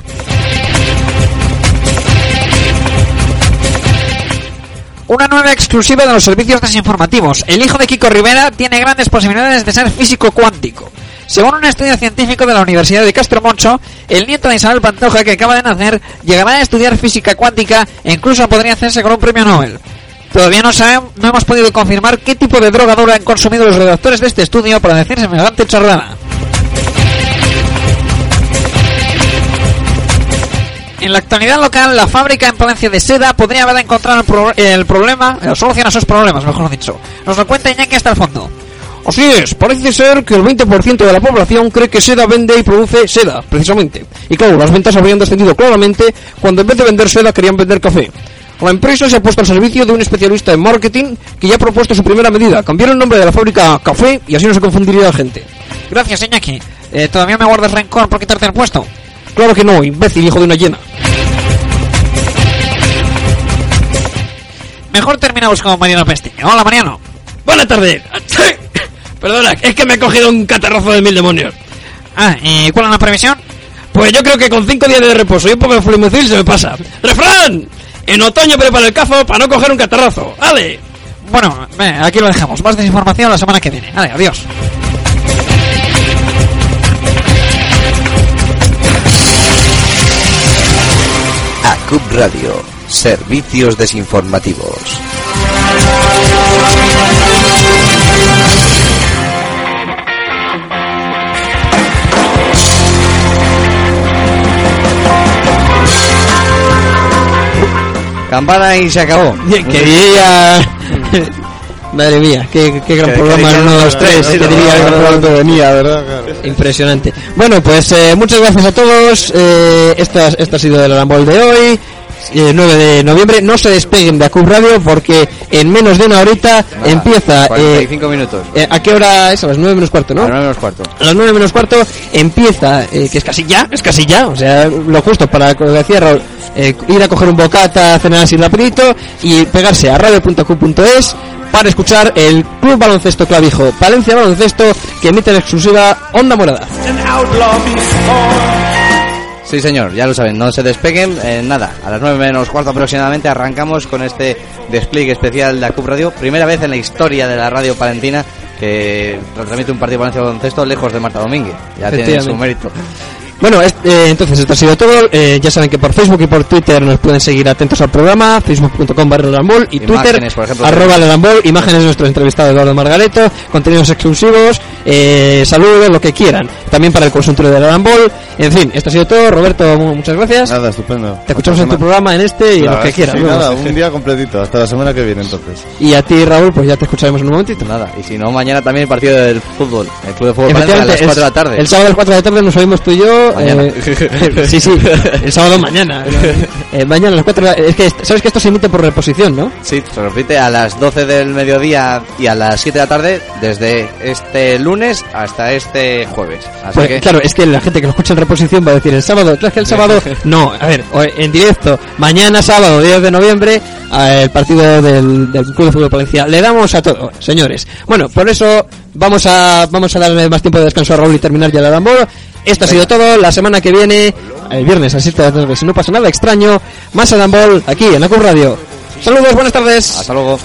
Una nueva exclusiva de los servicios desinformativos. El hijo de Kiko Rivera tiene grandes posibilidades de ser físico cuántico. Según un estudio científico de la Universidad de Castro Moncho, el nieto de Isabel Pantoja, que acaba de nacer, llegará a estudiar física cuántica e incluso podría hacerse con un premio Nobel. Todavía no sabemos, no hemos podido confirmar qué tipo de droga dura han consumido los redactores de este estudio para decir semejante chorrada. En la actualidad local, la fábrica en Palencia de seda podría haber encontrado el, pro- el problema, la solución a sus problemas, mejor dicho. Nos lo cuenta Iñaki hasta el fondo. Así es, parece ser que el 20% de la población cree que seda vende y produce seda, precisamente. Y claro, las ventas habrían descendido claramente cuando en vez de vender seda querían vender café. La empresa se ha puesto al servicio de un especialista en marketing que ya ha propuesto su primera medida, cambiar el nombre de la fábrica a Café y así no se confundiría la gente. Gracias, Iñaki. Eh, ¿Todavía me guardas rencor por quitarte el puesto? Claro que no, imbécil hijo de una llena. Mejor terminamos con Mariano Pestiño. Hola, Mariano. Buenas tardes. Perdona, es que me he cogido un catarrazo de mil demonios. Ah, ¿y cuál es la previsión? Pues yo creo que con cinco días de reposo y un poco de fluimecil se me pasa. ¡Refrán! En otoño prepara el cazo para no coger un catarrazo. ¡Ale! Bueno, aquí lo dejamos. Más desinformación la semana que viene. Vale, adiós. ACUP Radio, servicios desinformativos. Campana y se acabó. Que. Madre mía, qué, qué gran Que- programa el 1, 2, 3, sí, que diría el no venía, ¿verdad? Claro. Impresionante. Bueno, pues eh, muchas gracias a todos. Eh, esta, esta ha sido el Arambol de hoy. Eh, 9 de noviembre. No se despeguen de Acub Radio porque en menos de una horita empieza. eh, 45 minutos. eh, ¿A qué hora es? A las 9 menos cuarto, ¿no? A las 9 menos cuarto. A las 9 menos cuarto empieza, eh, que es casi ya, es casi ya, o sea, lo justo para, como decía Raúl, eh, ir a coger un bocata, cenar así rapidito y pegarse a radio.q.es para escuchar el Club Baloncesto Clavijo Palencia Baloncesto que emite en exclusiva Onda Morada. Sí, señor, ya lo saben, no se despeguen, eh, nada, a las 9 menos cuarto aproximadamente arrancamos con este despliegue especial de ACUP Radio, primera vez en la historia de la radio palentina que transmite un partido Valencia Baloncesto lejos de Marta Domínguez, ya tiene su mérito. Bueno, es- eh, entonces esto ha sido todo. Eh, ya saben que por Facebook y por Twitter nos pueden seguir atentos al programa, facebook.com barra y Twitter, Imágenes, por ejemplo, arroba. Larambol, imágenes de nuestro entrevistado Eduardo Margareto, contenidos exclusivos, eh, saludos, lo que quieran. También para el consultorio de Larambol. En fin, esto ha sido todo. Roberto, mu- muchas gracias. Nada, estupendo. Te escuchamos en tu programa, en este y en La lo que quieras. nada, un día completito, hasta la semana que viene entonces. Y a ti, Raúl, pues ya te escucharemos en un momentito. Nada, y si no, mañana también el partido del fútbol, el Club de Fútbol a las Efectivamente, 4 de la tarde. El sábado a las 4 de la tarde nos oímos tú y yo. Mañana. eh, sí, sí, el sábado mañana. Eh, mañana a las 4 de la- Es que sabes que esto se emite por reposición, ¿no? Sí, se repite a las 12 del mediodía y a las 7 de la tarde desde este lunes hasta este jueves. Así Pues, que Claro, es que la gente que lo escucha en reposición va a decir el sábado. Claro, es que el sábado. No, a ver, o- en directo. Mañana, sábado 10 de noviembre, eh, el partido del, del Club de Fútbol Palencia. Le damos a todo, señores. Bueno, por eso vamos a vamos a darle más tiempo de descanso a Raúl y terminar ya el Arambolo. Esto ha sido todo. La semana que viene, el viernes a las 7 de la tarde, si no pasa nada extraño, más Arambol aquí en la Radio. Saludos, buenas tardes. Hasta luego.